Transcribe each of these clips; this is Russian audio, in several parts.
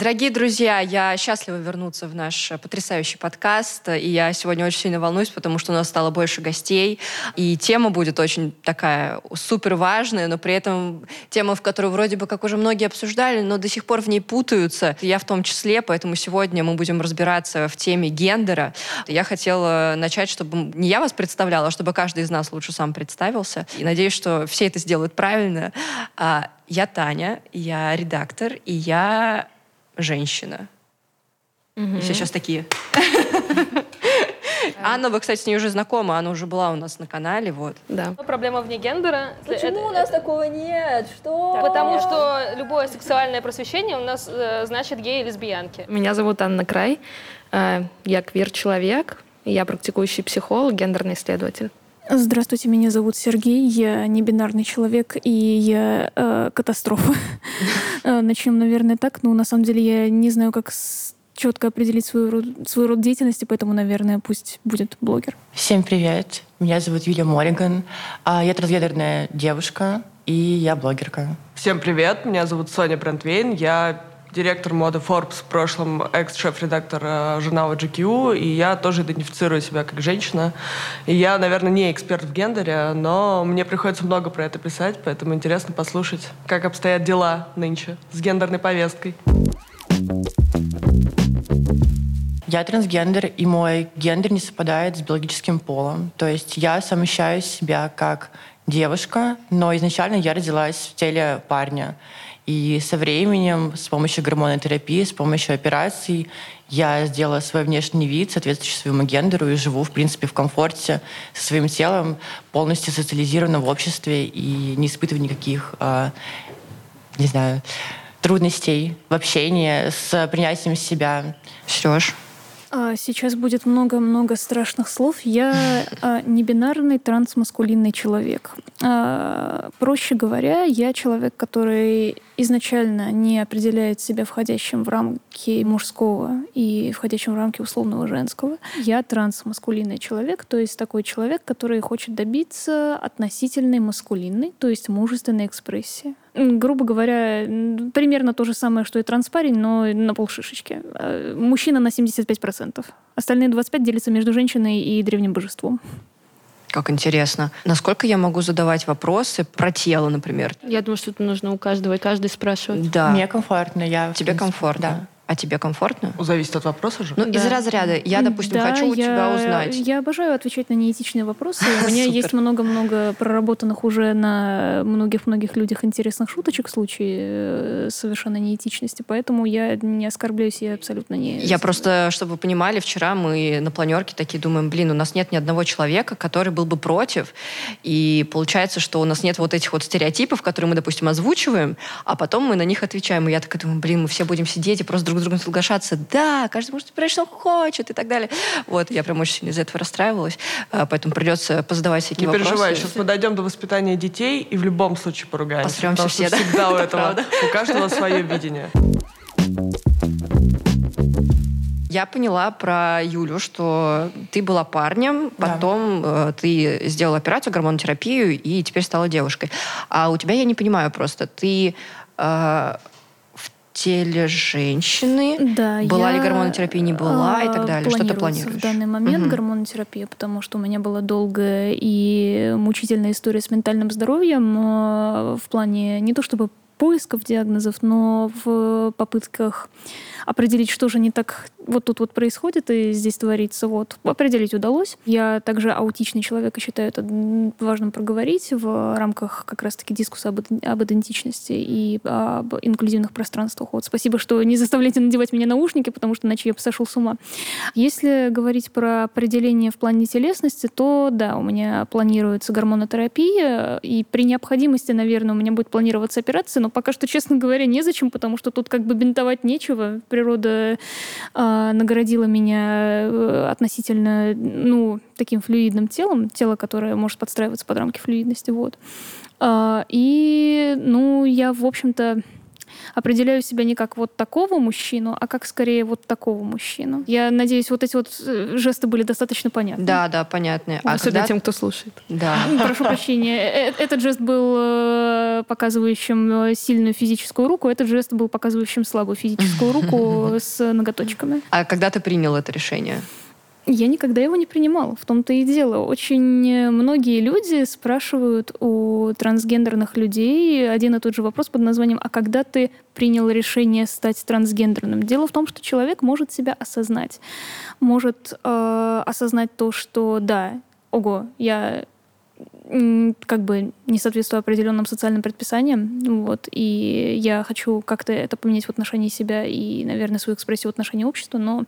Дорогие друзья, я счастлива вернуться в наш потрясающий подкаст. И я сегодня очень сильно волнуюсь, потому что у нас стало больше гостей. И тема будет очень такая супер важная, но при этом тема, в которую вроде бы как уже многие обсуждали, но до сих пор в ней путаются. Я в том числе, поэтому сегодня мы будем разбираться в теме гендера. Я хотела начать, чтобы не я вас представляла, а чтобы каждый из нас лучше сам представился. И надеюсь, что все это сделают правильно. А, я Таня, я редактор, и я женщина. Угу. И все сейчас такие. Анна, вы, кстати, с ней уже знакома, она уже была у нас на канале, вот. Да. Проблема вне гендера. Почему у нас такого нет? Что? Потому что любое сексуальное просвещение у нас э, значит геи и лесбиянки. Меня зовут Анна Край, э, я квир-человек, я практикующий психолог, гендерный исследователь. Здравствуйте, меня зовут Сергей, я не бинарный человек и я э, катастрофа. Э, начнем, наверное, так, но на самом деле я не знаю, как четко определить свой род, свой род деятельности, поэтому, наверное, пусть будет блогер. Всем привет, меня зовут Юлия Мориган, а, я трансгендерная девушка и я блогерка. Всем привет, меня зовут Соня Брандвейн, я директор моды Forbes, в прошлом экс-шеф-редактор э, журнала GQ, и я тоже идентифицирую себя как женщина. И я, наверное, не эксперт в гендере, но мне приходится много про это писать, поэтому интересно послушать, как обстоят дела нынче с гендерной повесткой. Я трансгендер, и мой гендер не совпадает с биологическим полом. То есть я совмещаю себя как девушка, но изначально я родилась в теле парня. И со временем, с помощью гормонотерапии, с помощью операций, я сделала свой внешний вид, соответствующий своему гендеру, и живу, в принципе, в комфорте со своим телом, полностью социализирована в обществе и не испытываю никаких, э, не знаю, трудностей в общении с принятием себя. Сереж, а, сейчас будет много-много страшных слов. Я а, не бинарный трансмаскулинный человек. А, проще говоря, я человек, который изначально не определяет себя входящим в рамки мужского и входящим в рамки условного женского. Я трансмаскулинный человек, то есть такой человек, который хочет добиться относительной маскулинной, то есть мужественной экспрессии грубо говоря, примерно то же самое, что и транспарень, но на полшишечки. А, мужчина на 75%. Остальные 25% делятся между женщиной и древним божеством. Как интересно. Насколько я могу задавать вопросы про тело, например? Я думаю, что это нужно у каждого, и каждый спрашивать. Да. Мне комфортно. Я, Тебе комфортно? Да. А тебе комфортно? Зависит от вопроса же. Ну, да. из разряда. Я, допустим, да, хочу у я, тебя узнать. Я обожаю отвечать на неэтичные вопросы. У меня есть много-много проработанных уже на многих-многих людях интересных шуточек в случае э, совершенно неэтичности, поэтому я не оскорбляюсь, я абсолютно не... Я просто, чтобы вы понимали, вчера мы на планерке такие думаем, блин, у нас нет ни одного человека, который был бы против, и получается, что у нас нет вот этих вот стереотипов, которые мы, допустим, озвучиваем, а потом мы на них отвечаем. И я такая думаю, блин, мы все будем сидеть и просто друг с другом соглашаться. Да, каждый может выбирать, что хочет и так далее. Вот, я прям очень сильно из-за этого расстраивалась. А, поэтому придется позадавать всякие Не вопросы. Не переживай, сейчас мы дойдем до воспитания детей и в любом случае поругаемся. Посремся все, да? всегда у этого, у каждого свое видение. Я поняла про Юлю, что ты была парнем, потом да. э, ты сделала операцию, гормонотерапию, и теперь стала девушкой. А у тебя я не понимаю просто, ты э, теле женщины? Да, была я, ли гормонотерапия, не была и так далее? Что ты планируешь? в данный момент угу. гормонотерапия, потому что у меня была долгая и мучительная история с ментальным здоровьем э, в плане не то чтобы поисков диагнозов, но в попытках определить, что же не так вот тут вот происходит и здесь творится. Вот. Определить удалось. Я также аутичный человек и считаю это важным проговорить в рамках как раз-таки дискуса об, об идентичности и об инклюзивных пространствах. Вот. Спасибо, что не заставляете надевать мне наушники, потому что иначе я бы сошел с ума. Если говорить про определение в плане телесности, то да, у меня планируется гормонотерапия, и при необходимости, наверное, у меня будет планироваться операция, но пока что, честно говоря, незачем, потому что тут как бы бинтовать нечего. Природа э, наградила меня относительно, ну, таким флюидным телом, тело, которое может подстраиваться под рамки флюидности, вот. Э, и, ну, я, в общем-то, определяю себя не как вот такого мужчину, а как скорее вот такого мужчину. Я надеюсь, вот эти вот э, жесты были достаточно понятны. Да, да, понятные. А Особенно когда- тем, кто слушает. Да. Прошу прощения. Э, Этот жест был э, показывающим э, сильную физическую руку, этот жест был показывающим слабую физическую руку с ноготочками. А когда ты принял это решение? Я никогда его не принимал. В том-то и дело. Очень э, многие люди спрашивают у трансгендерных людей один и тот же вопрос под названием «А когда ты принял решение стать трансгендерным?» Дело в том, что человек может себя осознать. Может э, осознать то, что да, ого, я как бы не соответствую определенным социальным предписаниям, вот, и я хочу как-то это поменять в отношении себя и, наверное, свою экспрессию в отношении общества, но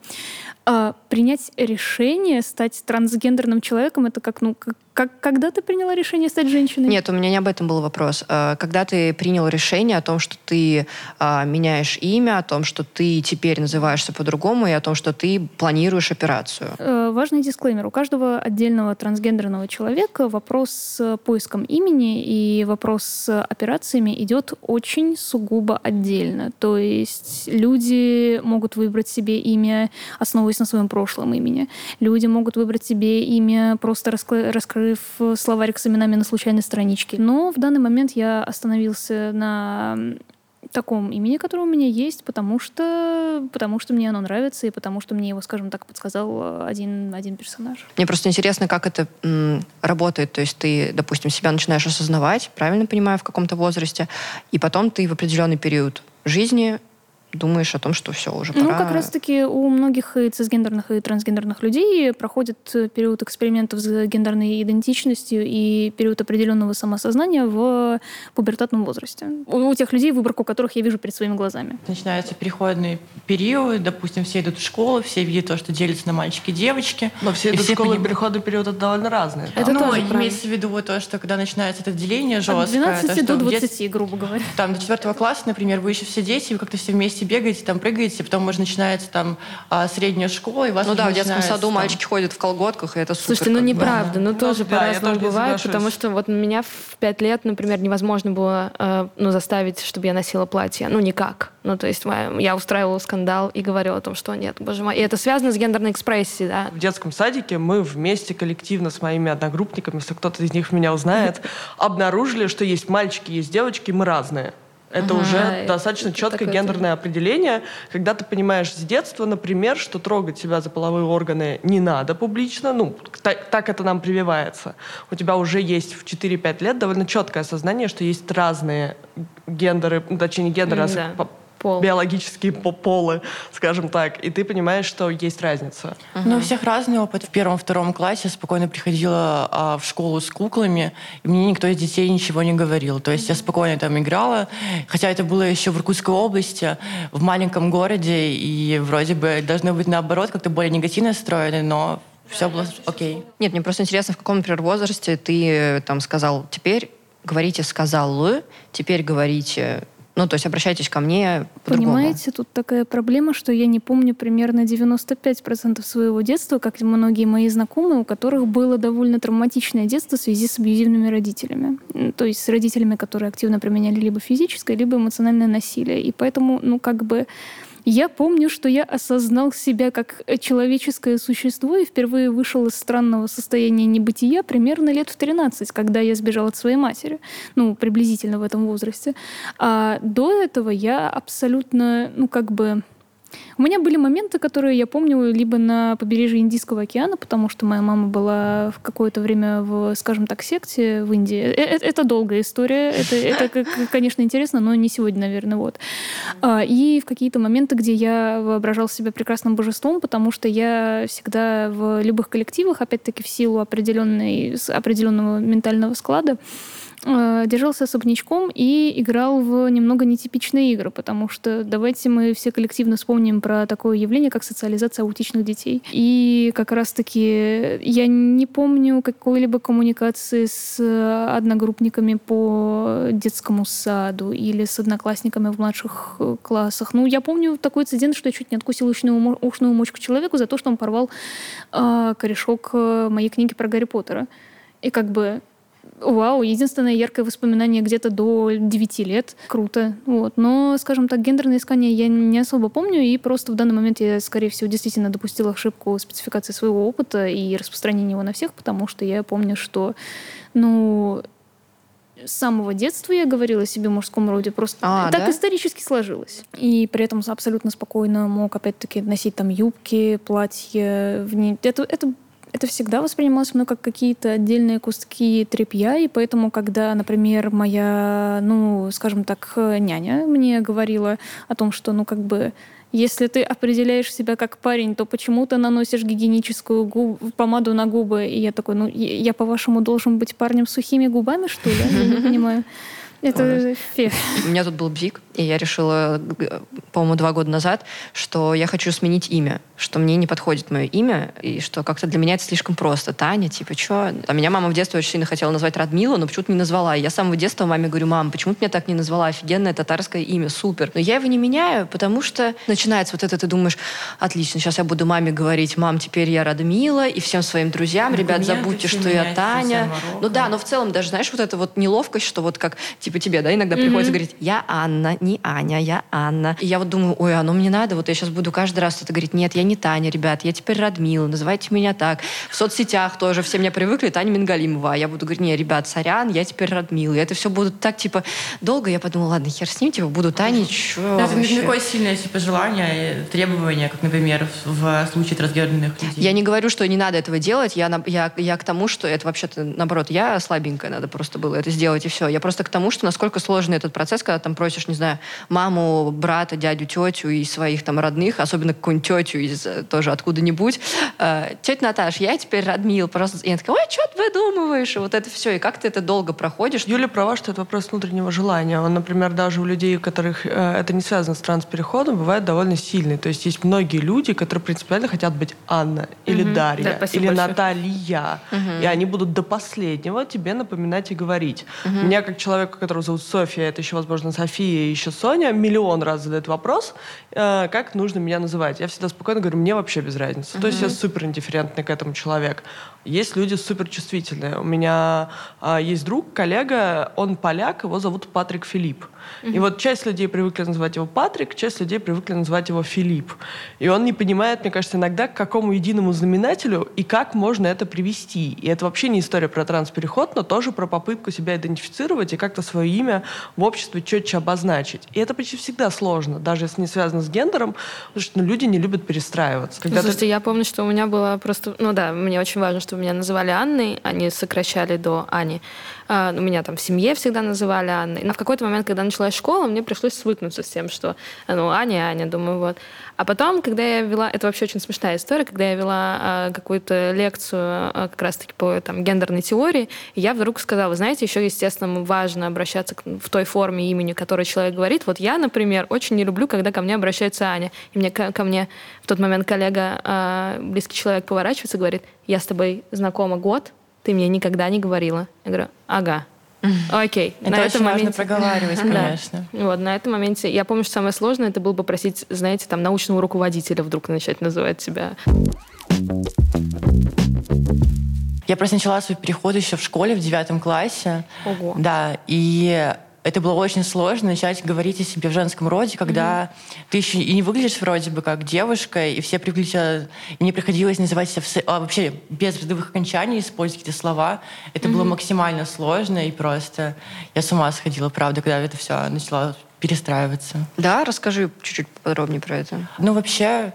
а, принять решение стать трансгендерным человеком, это как, ну, как, как- когда ты приняла решение стать женщиной? Нет, у меня не об этом был вопрос. Э, Когда ты принял решение о том, что ты а, меняешь имя, о том, что ты теперь называешься по-другому, и о том, что ты планируешь операцию. Э, Важный дисклеймер. У каждого отдельного трансгендерного человека вопрос с поиском имени и вопрос с операциями идет очень сугубо отдельно. То есть люди могут выбрать себе имя, основываясь на своем прошлом имени. Люди могут выбрать себе имя, просто раскры- раскрыв словарик с именами на случайной страничке. Но в данный момент я остановился на таком имени, которое у меня есть, потому что, потому что мне оно нравится и потому что мне его, скажем так, подсказал один, один персонаж. Мне просто интересно, как это м, работает. То есть ты, допустим, себя начинаешь осознавать, правильно понимаю, в каком-то возрасте, и потом ты в определенный период жизни думаешь о том, что все, уже пора. Ну, как раз-таки у многих и цисгендерных, и трансгендерных людей проходит э, период экспериментов с гендерной идентичностью и период определенного самосознания в пубертатном возрасте. У, тех людей, выборку которых я вижу перед своими глазами. Начинается переходный период, допустим, все идут в школу, все видят то, что делится на мальчики и девочки. Но все И эти все школы поним- переходный период это довольно разные. Это ну, тоже имеется в виду вот то, что когда начинается это деление От жесткое, 12 то, до в 20, детстве- грубо говоря. там до четвертого класса, например, вы еще все дети, вы как-то все вместе бегаете, там прыгаете, потом уже начинается там а, средняя школа, и вас Ну да, в детском саду там- мальчики ходят в колготках, и это супер. Слушайте, ну неправда, ну тоже да, по-разному тоже не бывает, соглашусь. потому что вот меня в пять лет, например, невозможно было э, ну, заставить, чтобы я носила платье. Ну, никак. Ну, то есть моя- я устраивала скандал и говорила о том, что нет, боже мой. И это связано с гендерной экспрессией, да. В детском садике мы вместе коллективно с моими одногруппниками, если кто-то из них меня узнает, обнаружили, что есть мальчики, есть девочки, мы разные. Это Ага, уже это достаточно четкое такое гендерное определение, когда ты понимаешь с детства, например, что трогать себя за половые органы не надо публично, ну, так, так это нам прививается. У тебя уже есть в 4-5 лет довольно четкое осознание, что есть разные гендеры, точнее, не гендеры, а да. по- Пол. биологические по- полы, скажем так, и ты понимаешь, что есть разница. Ну, у всех разный опыт. В первом-втором классе я спокойно приходила а, в школу с куклами, и мне никто из детей ничего не говорил. То есть я спокойно там играла, хотя это было еще в Иркутской области, в маленьком городе, и вроде бы должны быть наоборот, как-то более негативно настроены, но все было окей. Нет, мне просто интересно, в каком, например, возрасте ты э, там сказал, теперь говорите «сказал», теперь говорите... Ну, то есть обращайтесь ко мне по-другому. Понимаете, тут такая проблема, что я не помню примерно 95% своего детства, как многие мои знакомые, у которых было довольно травматичное детство в связи с абьюзивными родителями. То есть с родителями, которые активно применяли либо физическое, либо эмоциональное насилие. И поэтому, ну, как бы... Я помню, что я осознал себя как человеческое существо и впервые вышел из странного состояния небытия примерно лет в 13, когда я сбежал от своей матери. Ну, приблизительно в этом возрасте. А до этого я абсолютно, ну, как бы... У меня были моменты, которые я помню либо на побережье Индийского океана, потому что моя мама была в какое-то время в, скажем так, секте в Индии. Э, э, Это долгая история, это, это конечно, интересно, но не сегодня, наверное, вот. А, И в какие-то моменты, где я воображал себя прекрасным божеством, потому что я всегда в любых коллективах, опять-таки в силу определенной, определенного ментального склада, э, держался особнячком и играл в немного нетипичные игры, потому что давайте мы все коллективно вспомним про такое явление, как социализация аутичных детей. И как раз-таки я не помню какой-либо коммуникации с одногруппниками по детскому саду или с одноклассниками в младших э, классах. Ну, я помню такой инцидент, что я чуть не откусила ушную, ушную мочку человеку за то, что он порвал э, корешок э, моей книги про Гарри Поттера. И как бы Вау, единственное яркое воспоминание где-то до 9 лет. Круто. Вот. Но, скажем так, гендерное искание я не особо помню, и просто в данный момент я, скорее всего, действительно допустила ошибку спецификации своего опыта и распространения его на всех, потому что я помню, что, ну, с самого детства я говорила себе в мужском роде, просто А, так да? исторически сложилось. И при этом абсолютно спокойно мог, опять-таки, носить там юбки, платья. В ней. Это, это, это всегда воспринималось мной как какие-то отдельные куски тряпья, и поэтому, когда, например, моя, ну, скажем так, няня мне говорила о том, что, ну, как бы, если ты определяешь себя как парень, то почему ты наносишь гигиеническую губ- помаду на губы? И я такой, ну, я, по-вашему, должен быть парнем с сухими губами, что ли? Я не понимаю. Это фех. У меня тут был бзик, и я решила, по-моему, два года назад, что я хочу сменить имя, что мне не подходит мое имя, и что как-то для меня это слишком просто. Таня, типа, что? А меня мама в детстве очень сильно хотела назвать Радмила, но почему-то не назвала. И я с самого детства маме говорю, мам, почему ты меня так не назвала? Офигенное татарское имя, супер. Но я его не меняю, потому что начинается вот это, ты думаешь, отлично, сейчас я буду маме говорить, мам, теперь я Радмила, и всем своим друзьям, ребят, Документы забудьте, что я Таня. Ну да, но в целом даже, знаешь, вот эта вот неловкость, что вот как, типа тебе, да, иногда приходится говорить, я Анна, не Аня, я Анна. И я вот думаю, ой, оно мне надо, вот я сейчас буду каждый раз это говорить, нет, я не Таня, ребят, я теперь Радмила, называйте меня так. В соцсетях тоже все меня привыкли, Таня Мингалимова, а я буду говорить, не, ребят, сорян, я теперь Радмила. И это все будет так, типа, долго, я подумала, ладно, хер с ним, типа, буду Таней, чё Это не такое сильное типа, желание, требование, как, например, в, в случае трансгендерных людей. Я не говорю, что не надо этого делать. Я, я, я к тому, что это вообще-то, наоборот, я слабенькая, надо просто было это сделать, и все. Я просто к тому, что насколько сложный этот процесс, когда там просишь, не знаю, маму, брата, дядю, тетю и своих там родных, особенно какую-нибудь тетю из э, тоже откуда-нибудь. Э, тетя Наташ, я теперь Радмил. Просто... И она такая, ой, что ты выдумываешь? И вот это все. И как ты это долго проходишь? Юля права, что это вопрос внутреннего желания. Он, например, даже у людей, у которых э, это не связано с транспереходом, бывает довольно сильный. То есть есть многие люди, которые принципиально хотят быть Анна или Дарья, Да, или большое. Наталья. И они будут до последнего тебе напоминать и говорить. Меня, как человека, которого зовут София, это еще, возможно, София и еще Соня, миллион раз задает вопрос, э, как нужно меня называть. Я всегда спокойно говорю, мне вообще без разницы. То есть я супер индифферентный к этому человек. Есть люди суперчувствительные. У меня а, есть друг, коллега, он поляк, его зовут Патрик Филипп. И вот часть людей привыкли называть его Патрик, часть людей привыкли называть его Филипп. И он не понимает, мне кажется, иногда, к какому единому знаменателю и как можно это привести. И это вообще не история про транспереход, но тоже про попытку себя идентифицировать и как-то свое имя в обществе четче обозначить. И это почти всегда сложно, даже если не связано с гендером, потому что ну, люди не любят перестраиваться. Ну, Когда ты- Слушайте, я помню, что у меня было просто... Ну да, мне очень важно, чтобы меня называли Анной, они сокращали до Ани. А, у меня там в семье всегда называли Анной. Но в какой-то момент, когда началась школа, мне пришлось свыкнуться с тем, что ну, Аня, Аня, думаю, вот. А потом, когда я вела... Это вообще очень смешная история, когда я вела а, какую-то лекцию а, как раз-таки по там, гендерной теории, я вдруг сказала, вы знаете, еще, естественно, важно обращаться в той форме имени, которой человек говорит. Вот я, например, очень не люблю, когда ко мне обращается Аня. И мне ко, ко мне в тот момент коллега, близкий человек, поворачивается и говорит, я с тобой знакома год, ты мне никогда не говорила. Я говорю, ага. Окей. Это на очень этом важно моменте... проговаривать, Да. конечно. Вот, на этом моменте я помню, что самое сложное это было попросить, знаете, там научного руководителя вдруг начать называть себя. Я просто начала свой переход еще в школе в девятом классе. Ого. Да, и это было очень сложно начать говорить о себе в женском роде, когда ты еще и не выглядишь вроде бы как девушка, и все привыкли тебя- И мне приходилось называть себя в а, вообще без родовых окончаний, использовать какие-то слова. Это было максимально сложно, и просто я с ума сходила, правда, когда это все начала перестраиваться. Да, расскажи чуть-чуть подробнее про это. Ну, вообще,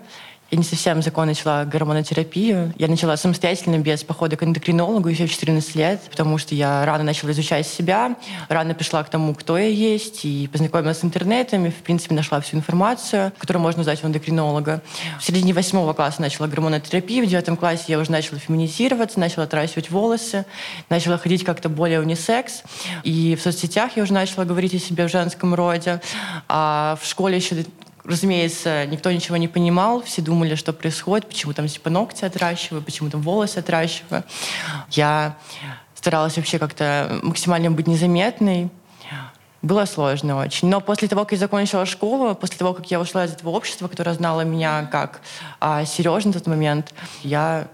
я не совсем законно начала гормонотерапию. Я начала самостоятельно, без похода к эндокринологу еще в 14 лет, потому что я рано начала изучать себя, рано пришла к тому, кто я есть, и познакомилась с интернетом, и, в принципе, нашла всю информацию, которую можно узнать у эндокринолога. В середине восьмого класса начала гормонотерапию, в девятом классе я уже начала феминизироваться, начала отращивать волосы, начала ходить как-то более унисекс, и в соцсетях я уже начала говорить о себе в женском роде, а в школе еще Разумеется, никто ничего не понимал, все думали, что происходит, почему там типа ногти отращиваю, почему там волосы отращиваю. Я старалась вообще как-то максимально быть незаметной. Было сложно очень. Но после того, как я закончила школу, после того, как я ушла из этого общества, которое знало меня как а, Сережа на тот момент, я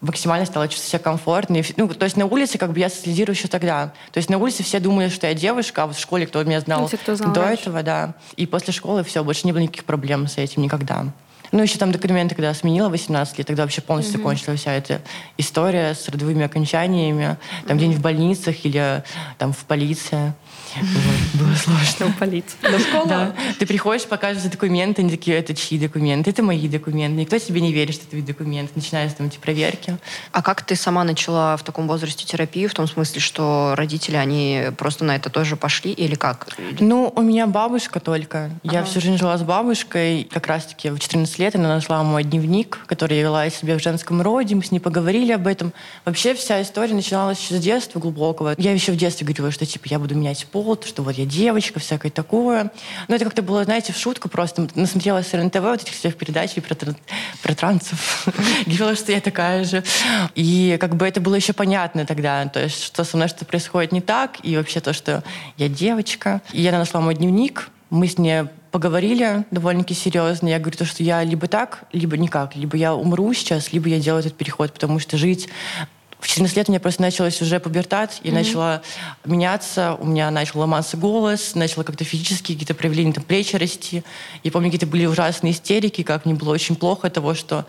максимально стала чувствовать себя комфортно. Ну, то есть на улице как бы я социализирую еще тогда. То есть на улице все думали, что я девушка, а вот в школе кто меня знал, Ну, те, кто знал до раньше. этого, да. И после школы все, больше не было никаких проблем с этим никогда. Ну, еще там документы, когда я сменила 18 лет, тогда вообще полностью закончилась вся эта история с родовыми окончаниями, там где-нибудь в больницах или там в полиции. Было сложно. полиция. Да. Ты приходишь, показываешь документы, они такие, это чьи документы? Это мои документы. Никто тебе не верит, что это твои документы. Начинаются там эти проверки. А как ты сама начала в таком возрасте терапию, в том смысле, что родители, они просто на это тоже пошли, или как? Ну, у меня бабушка только. Я всю жизнь жила с бабушкой. Как раз-таки в 14 лет она нашла мой дневник, который я вела себе в женском роде. Мы с ней поговорили об этом. Вообще вся история начиналась с детства глубокого. Я еще в детстве говорила, что типа я буду менять пол, что вот я девочка, всякое такое. Но это как-то было, знаете, в шутку просто. Насмотрелась РНТВ вот этих всех передач про, про трансов. Говорила, что я такая же. И как бы это было еще понятно тогда. То есть, что со мной что-то происходит не так. И вообще то, что я девочка. И она нашла мой дневник. Мы с ней поговорили довольно-таки серьезно. Я говорю, то, что я либо так, либо никак. Либо я умру сейчас, либо я делаю этот переход, потому что жить в 14 лет у меня просто началась уже пубертат, и начала меняться, у меня начал ломаться голос, начало как-то физически какие-то проявления, там, плечи расти. Я помню, какие-то были ужасные истерики, как мне было очень плохо от того, что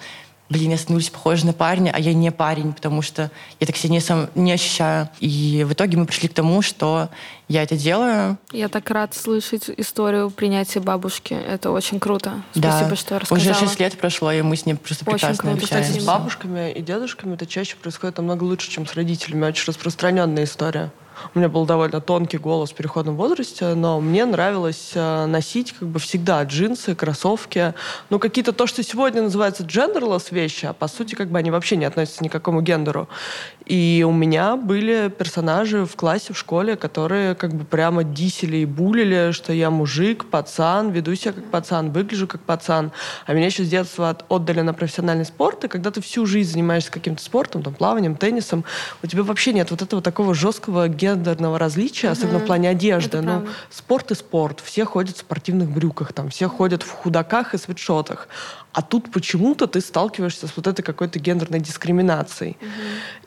блин, я становлюсь похожа на парня, а я не парень, потому что я так себя не, сам, не ощущаю. И в итоге мы пришли к тому, что я это делаю. Я так рад слышать историю принятия бабушки. Это очень круто. Да. Спасибо, что рассказала. Уже 6 лет прошло, и мы с ней просто Очень прекрасно круто, общаемся. спасибо. С бабушками и дедушками это чаще происходит намного лучше, чем с родителями. Очень распространенная история. У меня был довольно тонкий голос в переходном возрасте, но мне нравилось э, носить как бы всегда джинсы, кроссовки. Ну, какие-то то, что сегодня называется джендерлесс вещи, а по сути как бы они вообще не относятся ни к какому гендеру. И у меня были персонажи в классе, в школе, которые как бы прямо дисели и булили, что я мужик, пацан, веду себя как пацан, выгляжу как пацан. А меня еще с детства от- отдали на профессиональный спорт, и когда ты всю жизнь занимаешься каким-то спортом, там, плаванием, теннисом, у тебя вообще нет вот этого такого жесткого гендерного различия, особенно в плане одежды. Это Ну, спорт и спорт. Все ходят в спортивных брюках, там, все ходят в худаках и свитшотах. А тут почему-то ты сталкиваешься с вот этой какой-то гендерной дискриминацией.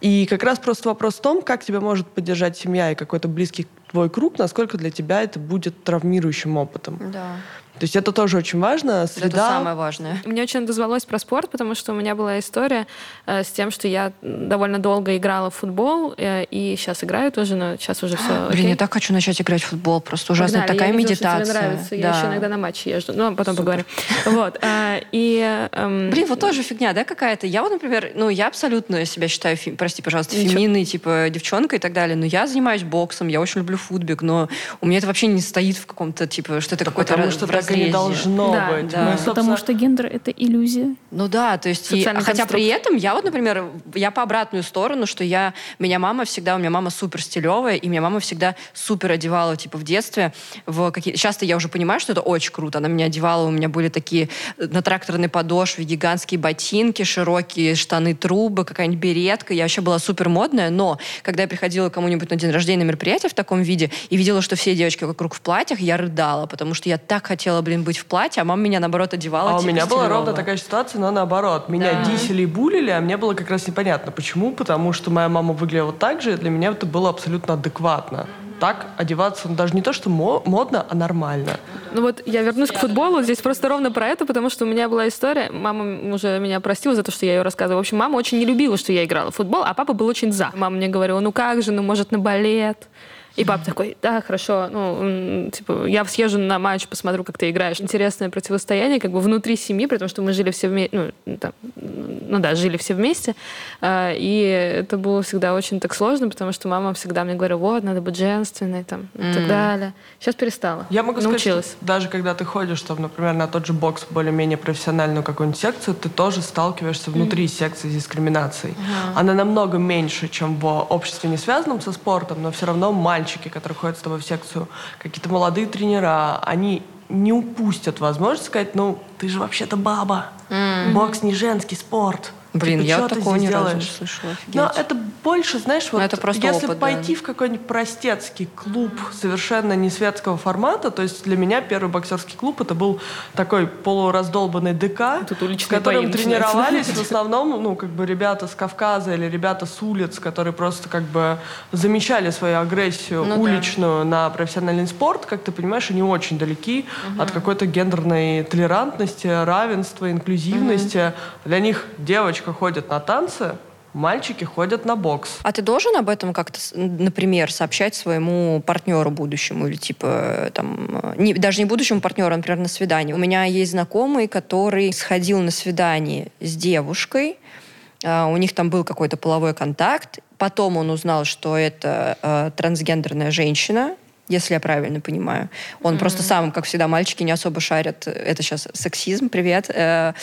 И как раз просто вопрос в том, как тебя может поддержать семья и какой-то близкий твой круг, насколько для тебя это будет травмирующим опытом. Да. То есть это тоже очень важно. Это Среда... самое важное. Мне очень дозвалось про спорт, потому что у меня была история э, с тем, что я довольно долго играла в футбол, э, и сейчас играю тоже, но сейчас уже все Блин, я так хочу начать играть в футбол. Просто ужасная Погнали, такая я видела, что тебе медитация. нравится. Я Да. еще иногда на матчи езжу. Ну, потом поговорим. Вот. э, И... эм, Блин, вот тоже фигня, да, какая-то. Я вот, например, ну, я абсолютно себя считаю, фе- прости, пожалуйста, феминной, типа, девчонкой и так далее. Но я занимаюсь боксом, я очень люблю футбик, но у меня это вообще не стоит в каком-то, типа, что это какой-то Потому раз- что так и не должно Да, быть. да. Мы, Потому собственно, что гендер — это иллюзия. Ну да, то есть, и- хотя при этом я вот, например, я по обратную сторону, что я, меня мама всегда, у меня мама супер стилевая, и меня мама всегда супер одевала, типа, в детстве, в какие Сейчас-то я уже понимаю, что это очень круто, она меня одевала, у меня были такие э, на тракторной подошве гигантские ботинки, широкие штаны, трубы, какая-нибудь беретка, я вообще была супер модная, но когда я приходила к кому-нибудь на день рождения на мероприятие в таком виде и видела, что все девочки вокруг в платьях, я рыдала, потому что я так хотела, блин, быть в платье, а мама меня, наоборот, одевала А у типа, меня была ровно такая ситуация, но наоборот. Меня Да. дисели и булили, а мне было как раз непонятно. Почему? Потому что моя мама выглядела вот так же, и для меня это было абсолютно адекватно. Так одеваться ну, даже не то, что мо- модно, а нормально. Ну вот я вернусь к футболу. Здесь просто ровно про это, потому что у меня была история. Мама уже меня простила за то, что я ее рассказывала. В общем, мама очень не любила, что я играла в футбол, а папа был очень за. Мама мне говорила, ну как же, ну может на балет. И папа такой, да, хорошо, ну, типа, я съезжу на матч, посмотрю, как ты играешь. Интересное противостояние, как бы внутри семьи, потому что мы жили все вместе, ну, там, ну да, жили все вместе. А, И это было всегда очень так сложно, потому что мама всегда мне говорила, вот, надо быть женственной, там, и так далее. Сейчас перестала. Я могу Научилась. сказать, даже когда ты ходишь, там, например, на тот же бокс, более-менее профессиональную какую-нибудь секцию, ты тоже сталкиваешься внутри секции с дискриминацией. Она намного меньше, чем в обществе, не связанном со спортом, но все равно мальчики, которые ходят с тобой в секцию, какие-то молодые тренера, они не упустят возможность сказать, ну, ты же вообще-то баба. Бокс не женский спорт. Блин, Типа, я «Чё вот ты такого ни разу не делаешь?» слышала. офигеть. Но это больше, знаешь, вот это просто если опыт, да. пойти в какой-нибудь простецкий клуб совершенно не светского формата, то есть для меня первый боксерский клуб это был такой полураздолбанный ДК, в котором тренировались в основном, ну, как бы ребята с Кавказа или ребята с улиц, которые просто как бы замечали свою агрессию Ну да. уличную на профессиональный спорт, как ты понимаешь, они очень далеки от какой-то гендерной толерантности, равенства, инклюзивности. Для них девочка ходит на танцы, мальчики ходят на бокс. А ты должен об этом как-то, например, сообщать своему партнеру будущему или типа э, там э, не- даже не будущему партнеру, а, например, на свидание. У меня есть знакомый, который сходил на свидание с девушкой, а, у них там был какой-то половой контакт, потом он узнал, что это э, трансгендерная женщина. Если я правильно понимаю. Он просто сам, как всегда, мальчики не особо шарят. Это сейчас сексизм, привет. Э,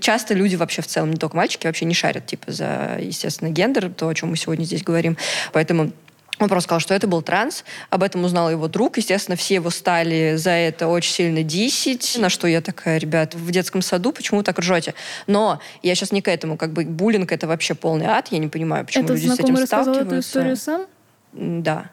Часто люди вообще в целом, не только мальчики, вообще не шарят, типа, за, естественно, гендер, то, о чем мы сегодня здесь говорим. Поэтому он просто сказал, что это был транс. Об этом узнал его друг. Естественно, все его стали за это очень сильно дисить. На что я такая, ребят, в детском саду почему вы так ржете? Но я сейчас не к этому. Как бы буллинг — это вообще полный ад. Я не понимаю, почему Этот люди с этим знакомый рассказал эту сталкиваются. историю сам? Да.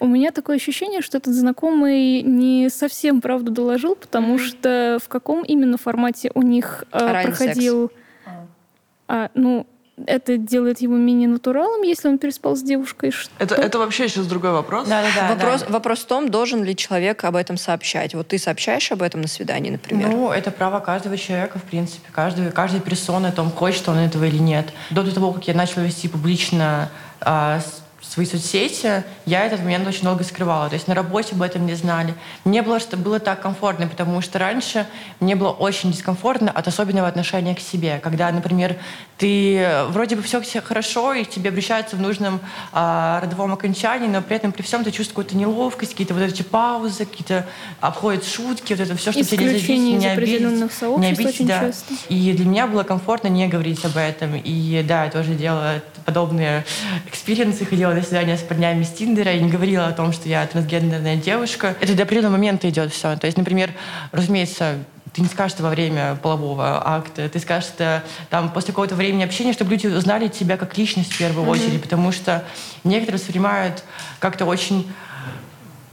У меня такое ощущение, что этот знакомый не совсем правду доложил, потому что в каком именно формате у них э, проходил... А, ну, это делает его менее натуралом, если он переспал с девушкой. Что? Это, это вообще сейчас другой вопрос. Да-да-да. вопрос, да. вопрос в том, должен ли человек об этом сообщать. Вот ты сообщаешь об этом на свидании, например? Ну, это право каждого человека, в принципе. Каждый, каждой персоны, о том, хочет он этого или нет. До того, как я начала вести публично а, с- свои соцсети, я этот момент очень долго скрывала. То есть на работе об этом не знали. Мне было, что было так комфортно, потому что раньше мне было очень дискомфортно от особенного отношения к себе. Когда, например, ты э, вроде бы все хорошо, и к тебе обращаются в нужном а, родовом окончании, но при этом при всем ты чувствуешь какую-то неловкость, какие-то вот эти паузы, какие-то обходят шутки, вот это все, что тебе не не обидеть, не обидеть, да. часто. И для меня было комфортно не говорить об этом. И да, я тоже делала подобные experience ы, ходила на свидания с парнями из Тиндера и не говорила о том, что я трансгендерная девушка. Это до определенного момента идет все. То есть, например, разумеется, ты не скажешь это во время полового акта, ты скажешь это там, после какого-то времени общения, чтобы люди узнали тебя как личность в первую очередь, потому что некоторые воспринимают как-то очень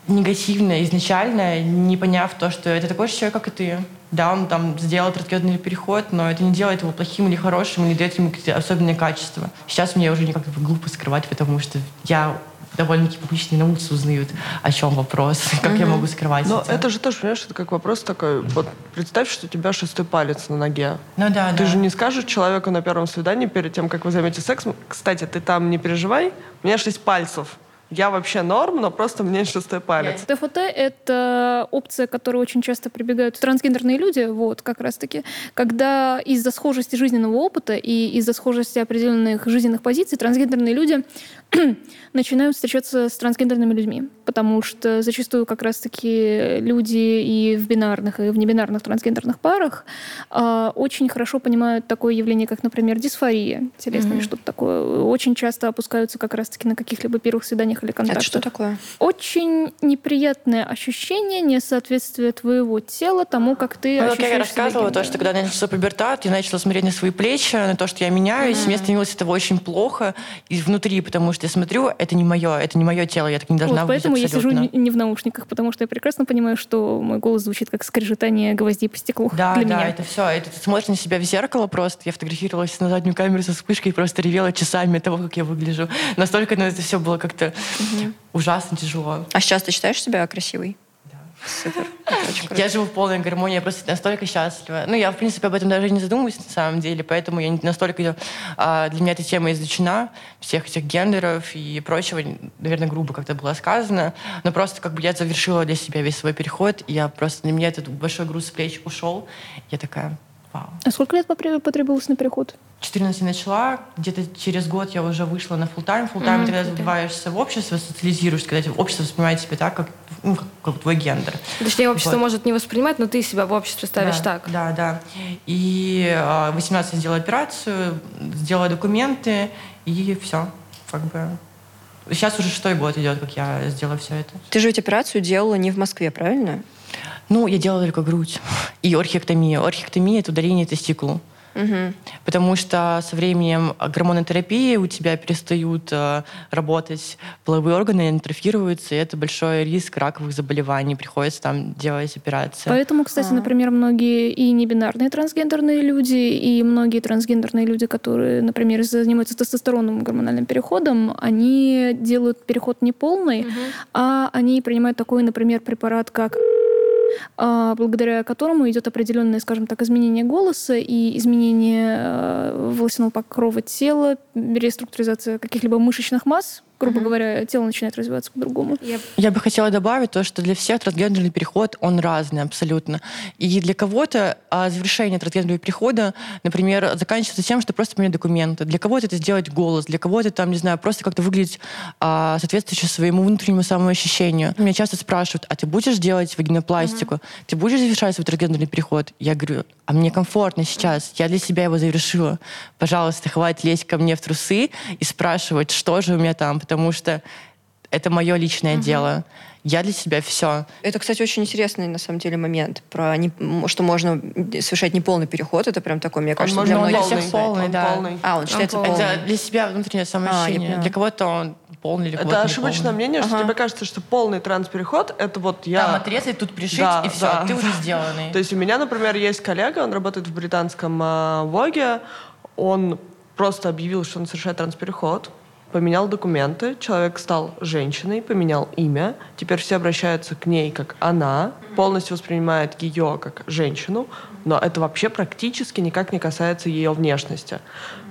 негативно изначально, не поняв то, что это такой же человек, как и ты. Да, он там сделал трансгендерный переход, но это не делает его плохим или хорошим, не дает ему какие-то особенные качества. Сейчас мне уже никак глупо скрывать, потому что я довольно-таки публично и на улице узнают, о чем вопрос, как я могу скрывать Но это. это же тоже, понимаешь, это как вопрос такой. Вот представь, что у тебя шестой палец на ноге. Ну да, Ты да. же не скажешь человеку на первом свидании перед тем, как вы займете сексом, кстати, ты там не переживай, у меня шесть пальцев. Я вообще норм, но просто мне шестой палец. ТФТ — это опция, к которой очень часто прибегают трансгендерные люди, вот, как раз-таки, когда из-за схожести жизненного опыта и из-за схожести определенных жизненных позиций трансгендерные люди начинают встречаться с трансгендерными людьми, потому что зачастую как раз-таки люди и в бинарных, и в небинарных трансгендерных парах а, очень хорошо понимают такое явление, как, например, дисфория телесная, или что-то такое. Очень часто опускаются как раз-таки на каких-либо первых свиданиях или контактах. Это что такое? Очень неприятное ощущение несоответствия твоего тела тому, как ты Ну, как ощущаешь я себя рассказывала, то, что когда начался пубертат, я начала смотреть на свои плечи, на то, что я меняюсь, мне становилось этого очень плохо и внутри, потому что я смотрю, это не мое, это не мое тело, я так не должна Вот выглядеть поэтому я сижу абсолютно. не, в наушниках, потому что я прекрасно понимаю, что мой голос звучит как скрежетание гвоздей по стеклу Да, для да, меня. это все. Это ты смотришь на себя в зеркало просто. Я фотографировалась на заднюю камеру со вспышкой и просто ревела часами от того, как я выгляжу. Настолько ну, это все было как-то ужасно тяжело. А сейчас ты считаешь себя красивой? Да. Супер. Я живу в полной гармонии, я просто настолько счастлива. Ну, я, в принципе, об этом даже не задумываюсь на самом деле, поэтому я не настолько... а, для меня эта тема изучена, всех этих гендеров и прочего, наверное, грубо как-то было сказано, но просто как бы я завершила для себя весь свой переход, и я просто... Для меня этот большой груз с плеч ушел. Я такая, вау. А сколько лет потребовалось на переход? 14 начала, где-то через год я уже вышла на full time. Full time ты когда full-time. забиваешься в общество, социализируешься, когда общество воспринимает тебя так, как, ну, как, как твой гендер. Точнее, общество Вот. может не воспринимать, но ты себя в обществе ставишь да, так. Да, да. И в 18 я сделала операцию, сделала документы, и все. Как бы. Сейчас уже шестой год идет, как я сделала все это. Ты же ведь операцию делала не в Москве, правильно? Ну, я делала только грудь и орхиэктомию. Орхиэктомия — это удаление тестикулу. Мгм. Потому что со временем гормонотерапии у тебя перестают э, работать половые органы, они атрофируются, и это большой риск раковых заболеваний. Приходится там делать операции. Поэтому, кстати, например, многие и небинарные трансгендерные люди, и многие трансгендерные люди, которые, например, занимаются тестостероновым гормональным переходом, они делают переход не полный, а они принимают такой, например, препарат, как а, благодаря которому идет определенное, скажем так, изменение голоса и изменение э, волосяного покрова тела, реструктуризация каких-либо мышечных масс, грубо говоря, тело начинает развиваться по-другому. Я бы хотела добавить то, что для всех трансгендерный переход, он разный абсолютно. И для кого-то а, завершение трансгендерного перехода, например, заканчивается тем, что просто поменять документы. Для кого-то это сделать голос, для кого-то там, не знаю, просто как-то выглядеть а, соответствующе своему внутреннему самоощущению. Меня часто спрашивают, а ты будешь делать вагинопластику? Ты будешь завершать свой трансгендерный переход? Я говорю, а мне комфортно сейчас, я для себя его завершила. Пожалуйста, хватит лезть ко мне в трусы и спрашивать, что же у меня там, потому что это мое личное дело. Я для себя все. Это, кстати, очень интересный на самом деле момент про не- что можно совершать неполный переход. Это прям такой, мне кажется, Он для многих. для всех полный, он да. полный. А, он считается полный. полным. Это для себя внутреннее самоощущение. поняла. для кого-то он полный, для кого-то Это ошибочное полный. мнение, что Ага. тебе кажется, что полный транспереход — это вот я... Там отрезать, тут пришить, Да, и все, да. ты уже сделанный. То есть у меня, например, есть коллега, он работает в британском э, Воге, он просто объявил, что он совершает транспереход, поменял документы, человек стал женщиной, поменял имя, теперь все обращаются к ней как она, полностью воспринимает ее как женщину, но это вообще практически никак не касается ее внешности.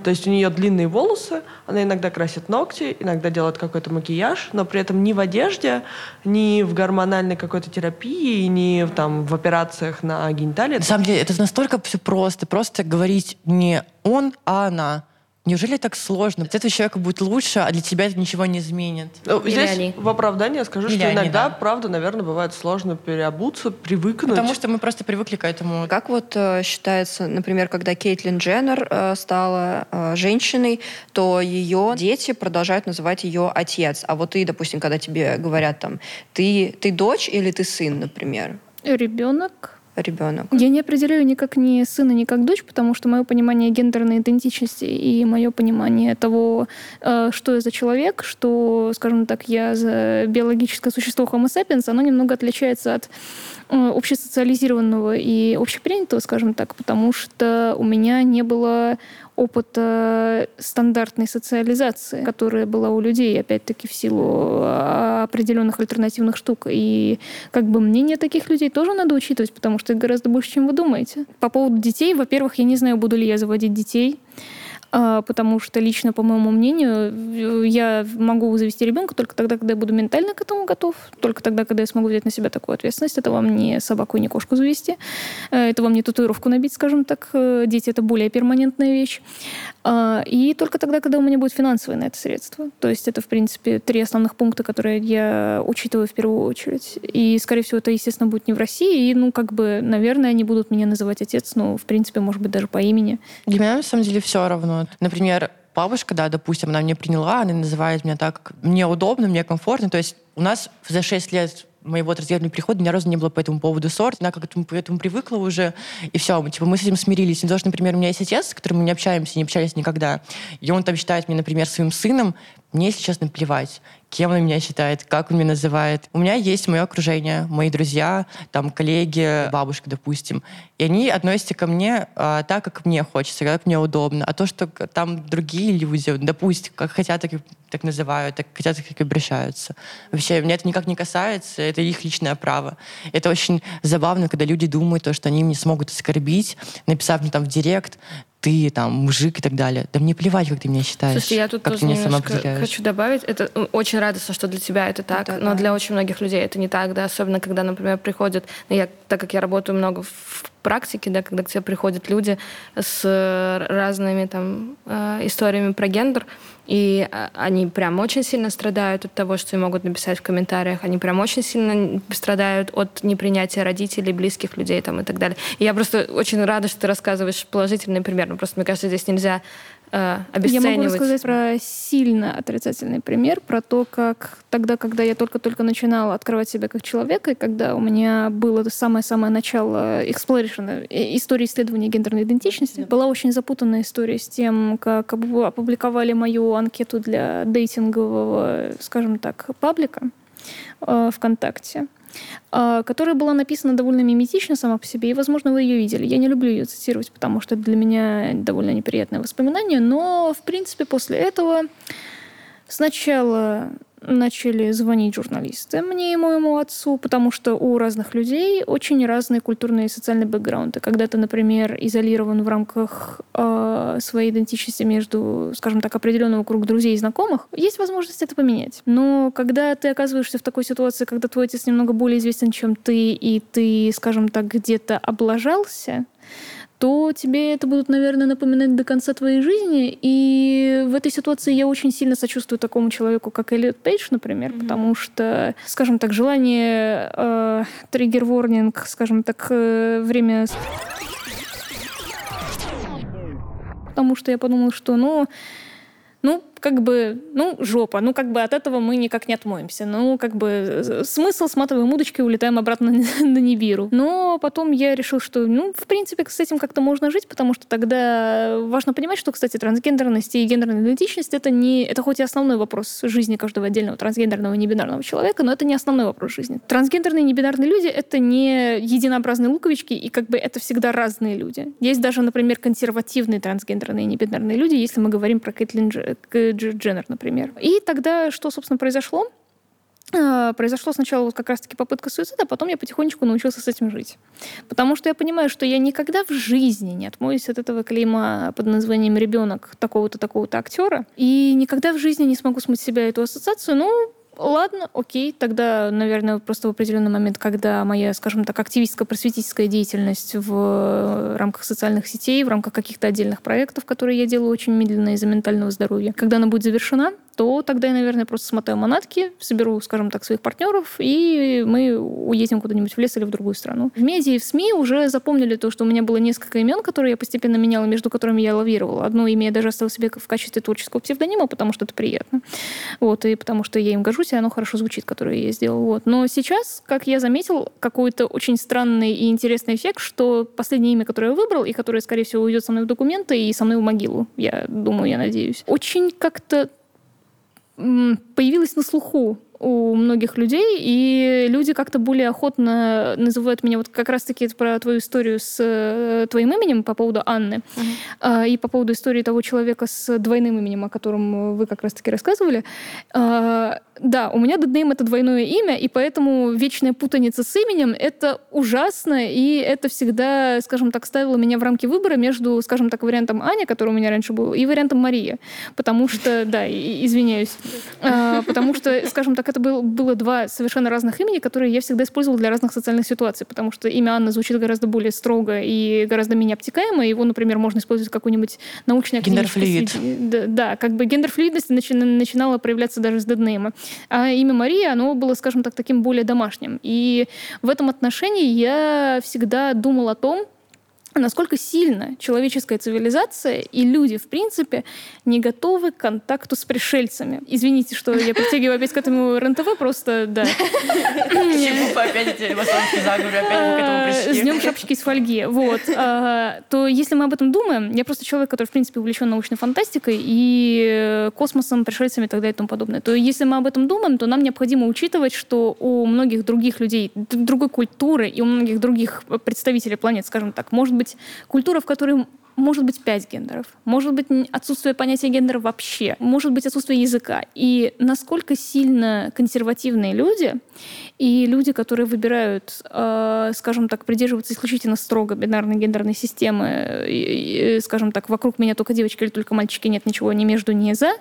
То есть у нее длинные волосы, она иногда красит ногти, иногда делает какой-то макияж, но при этом ни в одежде, ни в гормональной какой-то терапии, ни там, в операциях на гениталии. На самом деле, это настолько все просто. Просто говорить не он, а она. Неужели так сложно? От этого человека будет лучше, а для тебя это ничего не изменит. Ну, Или Здесь они. в оправдание скажу, Или что они, иногда, да. правда, наверное, бывает сложно переобуться, привыкнуть. Потому что мы просто привыкли к этому. Как вот э, считается, например, когда Кейтлин Дженнер э, стала э, женщиной, то ее дети продолжают называть ее отец. А вот ты, допустим, когда тебе говорят там, ты, ты дочь или ты сын, например, Ребенок ребенок. Я не определяю никак ни сына, ни как дочь, потому что мое понимание гендерной идентичности и мое понимание того, э, что я за человек, что, скажем так, я за биологическое существо Homo sapiens, оно немного отличается от э, общесоциализированного и общепринятого, скажем так, потому что у меня не было опыта стандартной социализации, которая была у людей, опять-таки, в силу а, определенных альтернативных штук. И как бы мнение таких людей тоже надо учитывать, потому что их гораздо больше, чем вы думаете. По поводу детей, во-первых, я не знаю, буду ли я заводить детей, потому что лично, по моему мнению, я могу завести ребенка только тогда, когда я буду ментально к этому готов, только тогда, когда я смогу взять на себя такую ответственность. Это вам не собаку и не кошку завести, э, это вам не татуировку набить, скажем так. Э, Дети — это более перманентная вещь. А, И только тогда, когда у меня будет финансовое на это средство. То есть это, в принципе, три основных пункта, которые я учитываю в первую очередь. И, скорее всего, это, естественно, будет не в России. И, ну, как бы, наверное, они будут меня называть отец, ну, в принципе, может быть, даже по имени. Для меня на самом деле все равно. Например, бабушка, да, допустим, она меня приняла, она называет меня так, как мне удобно, мне комфортно. То есть у нас за 6 лет моего трансгендерного перехода ни разу не было по этому поводу ссор. Она к этому, к этому привыкла уже, и все. Мы, типа, мы с этим смирились. Не то, что, например, у меня есть отец, с которым мы не общаемся, не общались никогда, и он там считает меня, например, своим сыном. Мне, если честно, плевать, кем он меня считает, как он меня называет. У меня есть мое окружение, мои друзья, там, коллеги, бабушка, допустим. И они относятся ко мне а, так, как мне хочется, как мне удобно. А то, что там другие люди, допустим, как хотят, так, и- так называют, так хотят, так и обращаются. Вообще, меня это никак не касается, это их личное право. Это очень забавно, когда люди думают, то, что они меня смогут оскорбить, написав мне там в директ, ты там мужик и так далее. Да мне плевать, как ты меня считаешь. Слушайте, я тут как тоже ты меня сама хочу добавить. Это очень радостно, что для тебя это так, Да, но да. для очень многих людей это не так, да, особенно когда, например, приходят, ну, я, так как я работаю много в практике, да, когда к тебе приходят люди с э, разными там э, историями про гендер, и э, они прям очень сильно страдают от того, что им могут написать в комментариях, они прям очень сильно страдают от непринятия родителей, близких людей там и так далее. И я просто очень рада, что ты рассказываешь положительный пример. Ну, просто мне кажется, здесь нельзя э, Я обесценивать. могу рассказать про сильно отрицательный пример, про то, как тогда, когда я только-только начинала открывать себя как человека, и когда у меня было это самое-самое начало exploration, э, истории исследования гендерной идентичности, была очень запутанная история с тем, как опу- опубликовали мою анкету для дейтингового, скажем так, паблика э, ВКонтакте которая была написана довольно миметично сама по себе, и, возможно, вы ее видели. Я не люблю ее цитировать, потому что это для меня довольно неприятное воспоминание, но, в принципе, после этого сначала начали звонить журналисты мне и моему отцу, потому что у разных людей очень разные культурные и социальные бэкграунды. Когда ты, например, изолирован в рамках э, своей идентичности между, скажем так, определенного круга друзей и знакомых, есть возможность это поменять. Но когда ты оказываешься в такой ситуации, когда твой отец немного более известен, чем ты, и ты, скажем так, где-то облажался, то тебе это будут, наверное, напоминать до конца твоей жизни. И в этой ситуации я очень сильно сочувствую такому человеку, как Эллиот Пейдж, например, потому что, скажем так, желание э, триггер-ворнинг, скажем так, э, время... Потому что я подумала, что, ну, как бы, ну, жопа, ну, как бы от этого мы никак не отмоемся. Ну, как бы э, смысл, сматываем удочки, улетаем обратно на Нибиру. Но потом я решил, что, ну, в принципе, с этим как-то можно жить, потому что тогда важно понимать, что, кстати, трансгендерность и гендерная идентичность это не, это хоть и основной вопрос жизни каждого отдельного трансгендерного и небинарного человека, но это не основной вопрос жизни. Трансгендерные и небинарные люди это не единообразные луковички, и как бы это всегда разные люди. Есть даже, например, консервативные трансгендерные и небинарные люди, если мы говорим про Кэтлин Дж- Дж- Дженнер, например. И тогда что, собственно, произошло? А, Произошло сначала вот как раз-таки попытка суицида, а потом я потихонечку научился с этим жить. Потому что я понимаю, что я никогда в жизни не отмоюсь от этого клейма под названием «ребенок такого-то, такого-то актера», и никогда в жизни не смогу смыть себя эту ассоциацию, ну, Ладно, окей, тогда, наверное, просто в определенный момент, когда моя, скажем так, активистско-просветительская деятельность в рамках социальных сетей, в рамках каких-то отдельных проектов, которые я делаю очень медленно из-за ментального здоровья, когда она будет завершена, то тогда я, наверное, просто смотаю манатки, соберу, скажем так, своих партнеров, и мы уедем куда-нибудь в лес или в другую страну. В медиа и в СМИ уже запомнили то, что у меня было несколько имен, которые я постепенно меняла, между которыми я лавировала. Одно имя я даже оставила себе в качестве творческого псевдонима, потому что это приятно. Вот, и потому что я им горжусь, и оно хорошо звучит, которое я сделала. Вот. Но сейчас, как я заметил, какой-то очень странный и интересный эффект, что последнее имя, которое я выбрал, и которое, скорее всего, уйдет со мной в документы и со мной в могилу, я думаю, я надеюсь, очень как-то появилась на слуху у многих людей, и люди как-то более охотно называют меня вот как раз-таки про твою историю с э, твоим именем по поводу Анны, а, и по поводу истории того человека с двойным именем, о котором вы как раз-таки рассказывали. А, Да, у меня деднейм — это двойное имя, и поэтому вечная путаница с именем — это ужасно, и это всегда, скажем так, ставило меня в рамки выбора между, скажем так, вариантом Аня, который у меня раньше был, и вариантом Мария. Потому что, да, извиняюсь, А, потому что, скажем так, это был- было два совершенно разных имени, которые я всегда использовала для разных социальных ситуаций, потому что имя Анна звучит гораздо более строго и гораздо менее обтекаемо, его, например, можно использовать в какой-нибудь научной активистской Гендерфлюид. Да, как бы гендерфлюидность начи- начинала проявляться даже с деднейма. А имя Мария, оно было, скажем так, таким более домашним. И в этом отношении я всегда думала о том, насколько сильно человеческая цивилизация и люди, в принципе, не готовы к контакту с пришельцами. Извините, что я притягиваю опять к этому РНТВ, просто, да. Почему вы опять эти масонские заговоры, опять мы к этому А, С пришли? днем шапочки из фольги. Вот. А, То если мы об этом думаем, я просто человек, который, в принципе, увлечен научной фантастикой и э, космосом, пришельцами и так далее и тому подобное. То если мы об этом думаем, то нам необходимо учитывать, что у многих других людей, другой культуры и у многих других представителей планет, скажем так, может быть культура, в которой может быть пять гендеров, может быть отсутствие понятия гендера вообще, может быть отсутствие языка. И насколько сильно консервативные люди и люди, которые выбирают, э, скажем так, придерживаться исключительно строго бинарной гендерной системы, и- и, скажем так, вокруг меня только девочки или только мальчики, нет ничего ни между, ни за,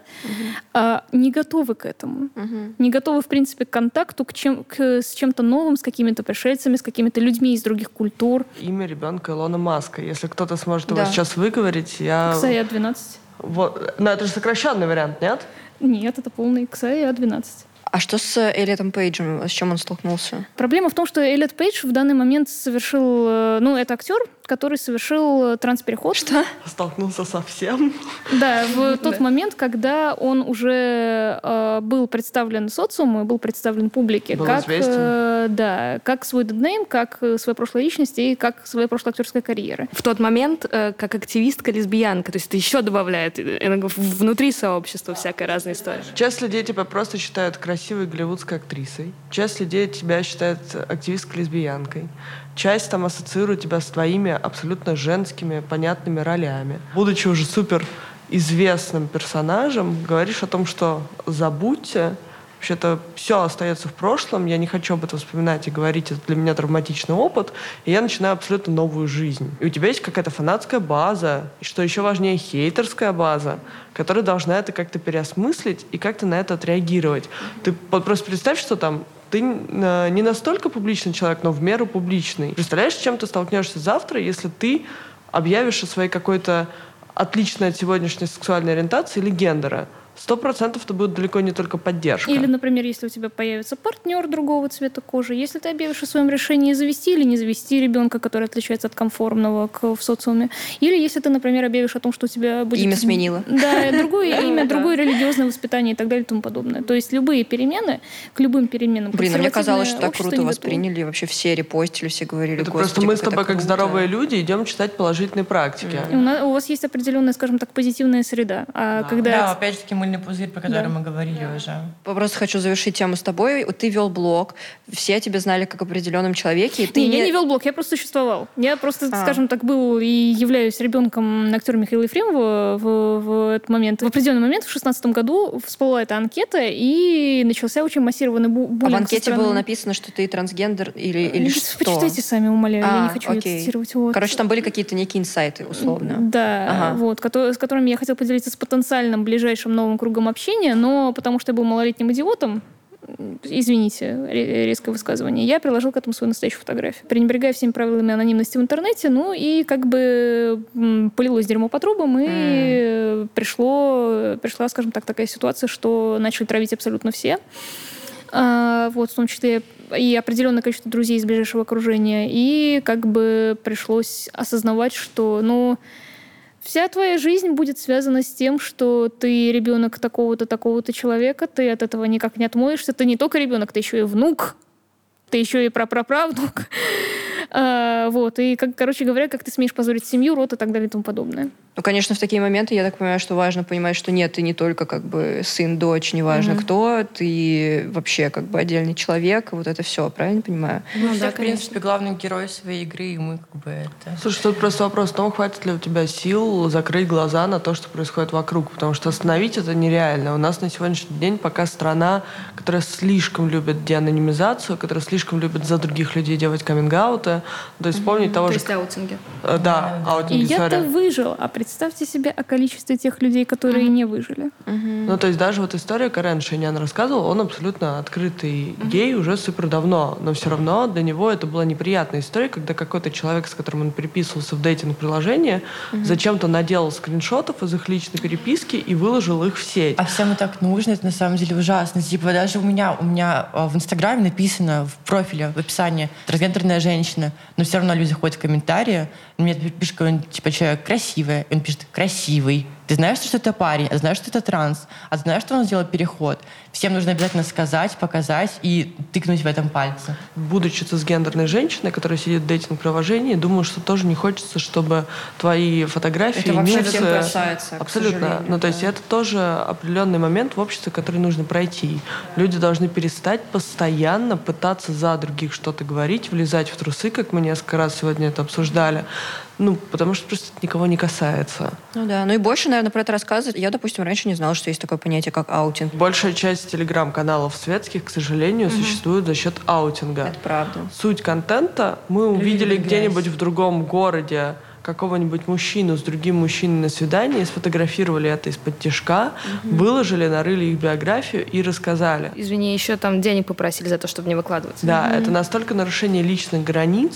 а, не готовы к этому. Не готовы, в принципе, к контакту к чем, к- с чем-то новым, с какими-то пришельцами, с какими-то людьми из других культур. Имя ребенка Илона Маска. Если кто-то сможет его Да. Сейчас выговорить, я... Ксая 12. Вот. Но это же сокращенный вариант, нет? Нет, это полный Ксая 12. А что с Эллиотом Пейджем? С чем он столкнулся? Проблема в том, что Эллиот Пейдж в данный момент совершил... э, Ну, это актер, который совершил транспереход. Что? Столкнулся со всем. Да, в тот момент, когда он уже э, был представлен социуму, был представлен публике, Был как, э, да, как свой деднейм, как э, своя прошлая личность и как своя прошлая актерская карьера. В тот момент, э, как активистка, лесбиянка, то есть это еще добавляет э, внутри сообщества всякая разная история. Часть людей тебя просто считают красивой голливудской актрисой. Часть людей тебя считает активисткой лесбиянкой. Часть там ассоциирует тебя с твоими абсолютно женскими, понятными ролями. Будучи уже супер известным персонажем, говоришь о том, что забудьте, вообще-то все остается в прошлом, я не хочу об этом вспоминать и говорить, это для меня травматичный опыт, и я начинаю абсолютно новую жизнь. И у тебя есть какая-то фанатская база, и что еще важнее, хейтерская база, которая должна это как-то переосмыслить и как-то на это отреагировать. Ты просто представь, что там ты э, не настолько публичный человек, но в меру публичный. Представляешь, с чем ты столкнешься завтра, если ты объявишь о своей какой-то отличной от сегодняшней сексуальной ориентации или гендера? Сто процентов это будет далеко не только поддержка. Или, например, если у тебя появится партнер другого цвета кожи, если ты объявишь о своем решении завести или не завести ребенка, который отличается от конформного к, в социуме, или если ты, например, объявишь о том, что у тебя будет... Имя сменила. Да, другое имя, другое религиозное воспитание и так далее и тому подобное. То есть любые перемены, к любым переменам. Блин, а мне казалось, что так круто восприняли, вообще все репостили, все говорили, Это «Господи, просто мы с тобой, как круто». здоровые люди, идем читать положительные практики. У, вас есть определенная, скажем так, позитивная среда. А когда... Да, опять-таки мыльный пузырь, про который мы говорили уже. Просто хочу завершить тему с тобой. Вот Ты вел блог, все тебя знали как определенном человеке. и Ты Не, я не вел блог, я просто существовал. Я просто, А. скажем так, был и являюсь ребенком актера Михаила Ефремова в, в этот момент. В определенный момент, в шестнадцатом году, всплыла эта анкета, и начался очень массированный бу- А буллинг в со анкете стороны- было написано, что ты трансгендер или, или Ну, что? Почитайте сами, умоляю, я А, не хочу её окей. цитировать. Вот. Короче, там были какие-то некие инсайты, условно. Да, Ага. вот, с которыми я хотела поделиться с потенциальным ближайшим новым кругом общения, но потому что я был малолетним идиотом, извините, ре- резкое высказывание, я приложил к этому свою настоящую фотографию. Пренебрегая всеми правилами анонимности в интернете, ну и как бы полилось дерьмо по трубам, и э, пришло, пришла, скажем так, такая ситуация, что начали травить абсолютно все. А, вот, в том числе и определенное количество друзей из ближайшего окружения. И как бы пришлось осознавать, что, ну, вся твоя жизнь будет связана с тем, что ты ребенок такого-то, такого-то человека, ты от этого никак не отмоешься. Ты не только ребенок, ты еще и внук, ты еще и прапраправнук. А, вот, и, как, короче говоря, как ты смеешь позорить семью, род и так далее и тому подобное. Ну, конечно, в такие моменты, я так понимаю, что важно понимать, что нет, ты не только как бы сын, дочь, неважно кто, ты вообще как бы отдельный человек, вот это все, правильно понимаю? Ну, все, в принципе, главный герой своей игры, и мы как бы это... Слушай, тут просто вопрос в том, хватит ли у тебя сил закрыть глаза на то, что происходит вокруг, потому что остановить это нереально. У нас на сегодняшний день пока страна, которая слишком любит деанонимизацию, которая слишком любит за других людей делать каминг-ауты. То есть вспомнить того То же... есть аутинги. э, Да, И аутинги, я-то sorry. выжил, а представьте себе о количестве тех людей, которые не выжили. Ну, то есть даже вот история, Карен Шейнян рассказывал, он абсолютно открытый гей уже супер давно, но все равно для него это была неприятная история, когда какой-то человек, с которым он переписывался в дейтинг-приложении, зачем-то наделал скриншотов из их личной переписки и выложил их в сеть. А всем так нужно, это на самом деле ужасно. Типа даже у меня, у меня а, в Инстаграме написано в профиле, в описании трансгендерная женщина, но все равно люди заходят в комментарии, мне пишет какой-нибудь типа человек красивый, и он пишет красивый. Ты знаешь, что это парень, а знаешь, что это транс, а знаешь, что он сделал переход. Всем нужно обязательно сказать, показать и тыкнуть в этом пальце. Будучи цисгендерной женщиной, которая сидит в дейтинг-приложении, думаю, что тоже не хочется, чтобы твои фотографии, Это вообще нюцы- всем касается, Абсолютно. ну, то есть да. это тоже определенный момент в обществе, который нужно пройти. Люди должны перестать постоянно пытаться за других что-то говорить, влезать в трусы, как мы несколько раз сегодня это обсуждали. Ну, потому что просто это никого не касается. Ну да, ну и больше, наверное, про это рассказывать. Я, допустим, раньше не знала, что есть такое понятие, как аутинг. Большая часть телеграм-каналов светских, к сожалению, существует за счет аутинга. Это правда. Суть контента мы увидели где-нибудь в другом городе какого-нибудь мужчину с другим мужчиной на свидании, сфотографировали это исподтишка, выложили, нарыли их биографию и рассказали. Извини, еще там денег попросили за то, чтобы не выкладываться. Да, это настолько нарушение личных границ,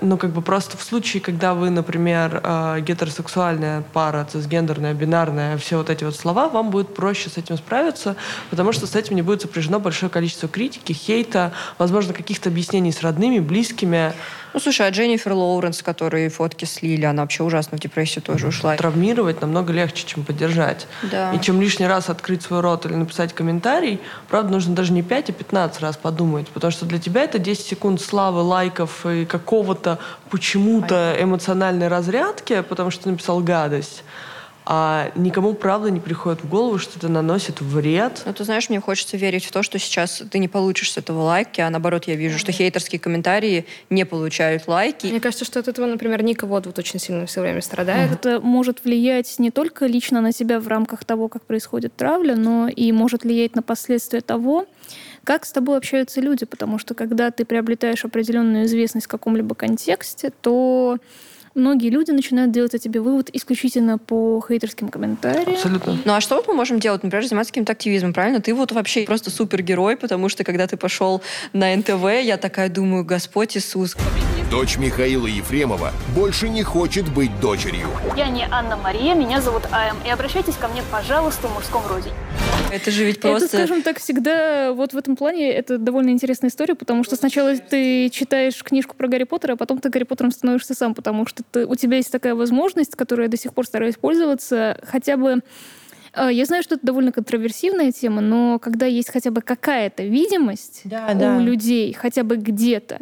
ну, как бы просто в случае, когда вы, например, э, гетеросексуальная пара, цисгендерная, бинарная, все вот эти вот слова, вам будет проще с этим справиться, потому что с этим не будет сопряжено большое количество критики, хейта, возможно, каких-то объяснений с родными, близкими. Ну, слушай, а Дженнифер Лоуренс, которой фотки слили, она вообще ужасно в депрессию тоже ушла. Травмировать намного легче, чем поддержать. Да. И чем лишний раз открыть свой рот или написать комментарий, правда, нужно даже не 5, а 15 раз подумать, потому что для тебя это 10 секунд славы, лайков и какого-то почему-то эмоциональной разрядки, потому что ты написал гадость а никому, правда, не приходит в голову, что это наносит вред. Ну, ты знаешь, мне хочется верить в то, что сейчас ты не получишь с этого лайки, а наоборот, я вижу, что хейтерские комментарии не получают лайки. Мне кажется, что от этого, например, Ника вот, вот очень сильно все время страдает. Это может влиять не только лично на себя в рамках того, как происходит травля, но и может влиять на последствия того, как с тобой общаются люди, потому что когда ты приобретаешь определенную известность в каком-либо контексте, то многие люди начинают делать о тебе вывод исключительно по хейтерским комментариям. Абсолютно. Ну а что вот мы можем делать? Например, заниматься каким-то активизмом, правильно? Ты вот вообще просто супергерой, потому что когда ты пошел на НТВ, я такая думаю, Господь Иисус. Дочь Михаила Ефремова больше не хочет быть дочерью. Я не Анна Мария, меня зовут Ам, и обращайтесь ко мне, пожалуйста, в мужском роде. Это же ведь просто... Это, скажем так, всегда вот в этом плане это довольно интересная история, потому что сначала ты читаешь книжку про Гарри Поттера, а потом ты Гарри Поттером становишься сам, потому что ты, у тебя есть такая возможность, которой я до сих пор стараюсь пользоваться, хотя бы я знаю, что это довольно контроверсивная тема, но когда есть хотя бы какая-то видимость Да, у да. людей, хотя бы где-то,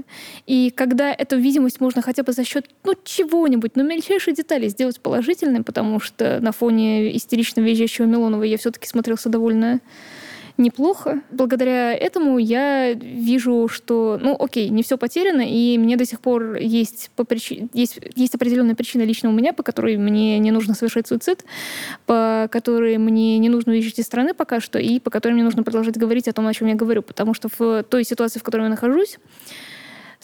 и когда эту видимость можно хотя бы за счет ну, чего-нибудь, ну, мельчайшие детали сделать положительной, потому что на фоне истерично визжащего Милонова я все-таки смотрелся довольно неплохо. Благодаря этому я вижу, что, ну, окей, не все потеряно, и мне до сих пор есть, по причи... есть, есть определенная причина лично у меня, по которой мне не нужно совершать суицид, по которой мне не нужно уезжать из страны пока что, и по которой мне нужно продолжать говорить о том, о чем я говорю, потому что в той ситуации, в которой я нахожусь,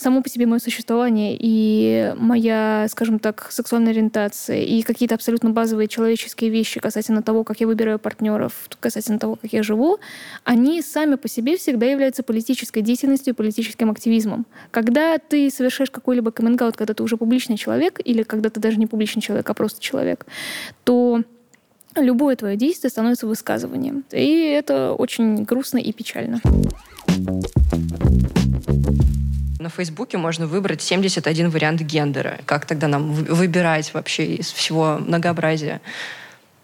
само по себе мое существование и моя, скажем так, сексуальная ориентация и какие-то абсолютно базовые человеческие вещи касательно того, как я выбираю партнеров, касательно того, как я живу, они сами по себе всегда являются политической деятельностью и политическим активизмом. Когда ты совершаешь какой-либо каминг когда ты уже публичный человек, или когда ты даже не публичный человек, а просто человек, то любое твое действие становится высказыванием. И это очень грустно и печально. На Фейсбуке можно выбрать 71 вариант гендера. Как тогда нам вы- выбирать вообще из всего многообразия?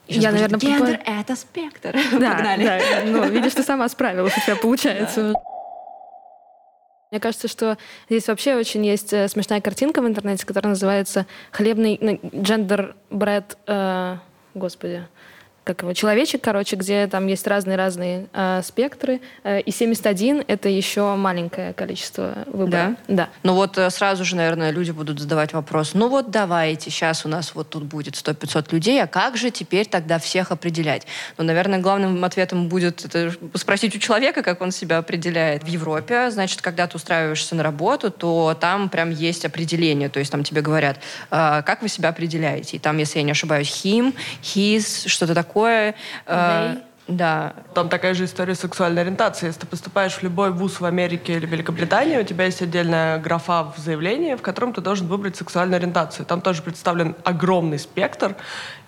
Сейчас Я, будет наверное, гендер покупаю- — это спектр. Да, Погнали. да. Ну, видишь, ты сама справилась, у тебя получается. Мне кажется, что здесь вообще очень есть э, смешная картинка в интернете, которая называется «Хлебный ну, джендер бред...» э, Господи, как его, человечек, короче, где там есть разные-разные э, спектры, э, и 71 — это еще маленькое количество выбора. Да? Ну вот э, сразу же, наверное, люди будут задавать вопрос, ну вот давайте, сейчас у нас вот тут будет 100-500 людей, а как же теперь тогда всех определять? Ну, наверное, главным ответом будет это спросить у человека, как он себя определяет. В Европе, значит, когда ты устраиваешься на работу, то там прям есть определение, то есть там тебе говорят, «А, как вы себя определяете? И там, если я не ошибаюсь, him, his, что-то такое. Э, Да, Там такая же история сексуальной ориентации. Если ты поступаешь в любой вуз в Америке или Великобритании, у тебя есть отдельная графа в заявлении, в котором ты должен выбрать сексуальную ориентацию. Там тоже представлен огромный спектр.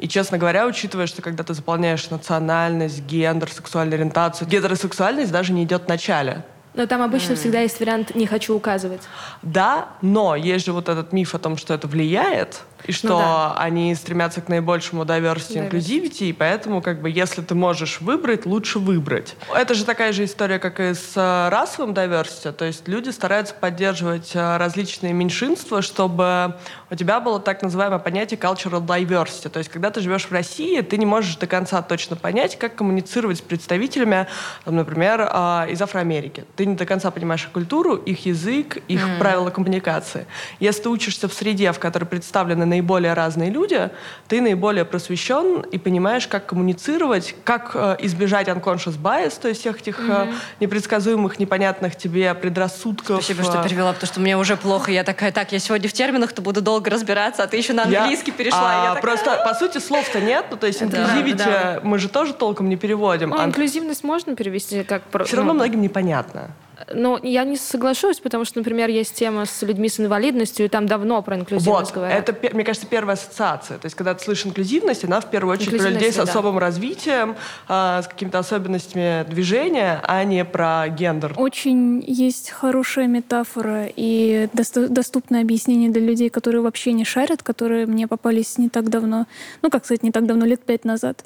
И, честно говоря, учитывая, что когда ты заполняешь национальность, гендер, сексуальную ориентацию, гетеросексуальность даже не идет в начале. Но там обычно всегда есть вариант «не хочу указывать». Да, но есть же вот этот миф о том, что это влияет, и что Ну да. они стремятся к наибольшему diversity, inclusivity, и поэтому, как бы, если ты можешь выбрать, лучше выбрать. Это же такая же история, как и с э, расовым diversity, то есть люди стараются поддерживать э, различные меньшинства, чтобы у тебя было так называемое понятие cultural diversity, то есть когда ты живешь в России, ты не можешь до конца точно понять, как коммуницировать с представителями, там, например, э, из Афроамерики. Ты не до конца понимаешь их культуру, их язык, их правила коммуникации. Если ты учишься в среде, в которой представлены наиболее разные люди, ты наиболее просвещен и понимаешь, как коммуницировать, как э, избежать unconscious bias, то есть всех этих э, непредсказуемых, непонятных тебе предрассудков. Спасибо, что э, перевела, потому что мне уже плохо. Я такая, так, я сегодня в терминах, то буду долго разбираться, а ты еще на Я- английский перешла. а, я такая, Просто, по сути, слов-то нет, ну, то есть инклюзивити да. мы же тоже толком не переводим. Ну, а инклюзивность можно перевести как... все равно ну, многим непонятно. Ну, я не соглашусь, потому что, например, есть тема с людьми с инвалидностью, и там давно про инклюзивность Вот, говорят. это, мне кажется, первая ассоциация. То есть, когда ты слышишь инклюзивность, она в первую очередь про людей с да. особым развитием, а, с какими-то особенностями движения, а не про гендер. Очень есть хорошая метафора и доступное объяснение для людей, которые вообще не шарят, которые мне попались не так давно, ну, как сказать, не так давно, лет пять назад,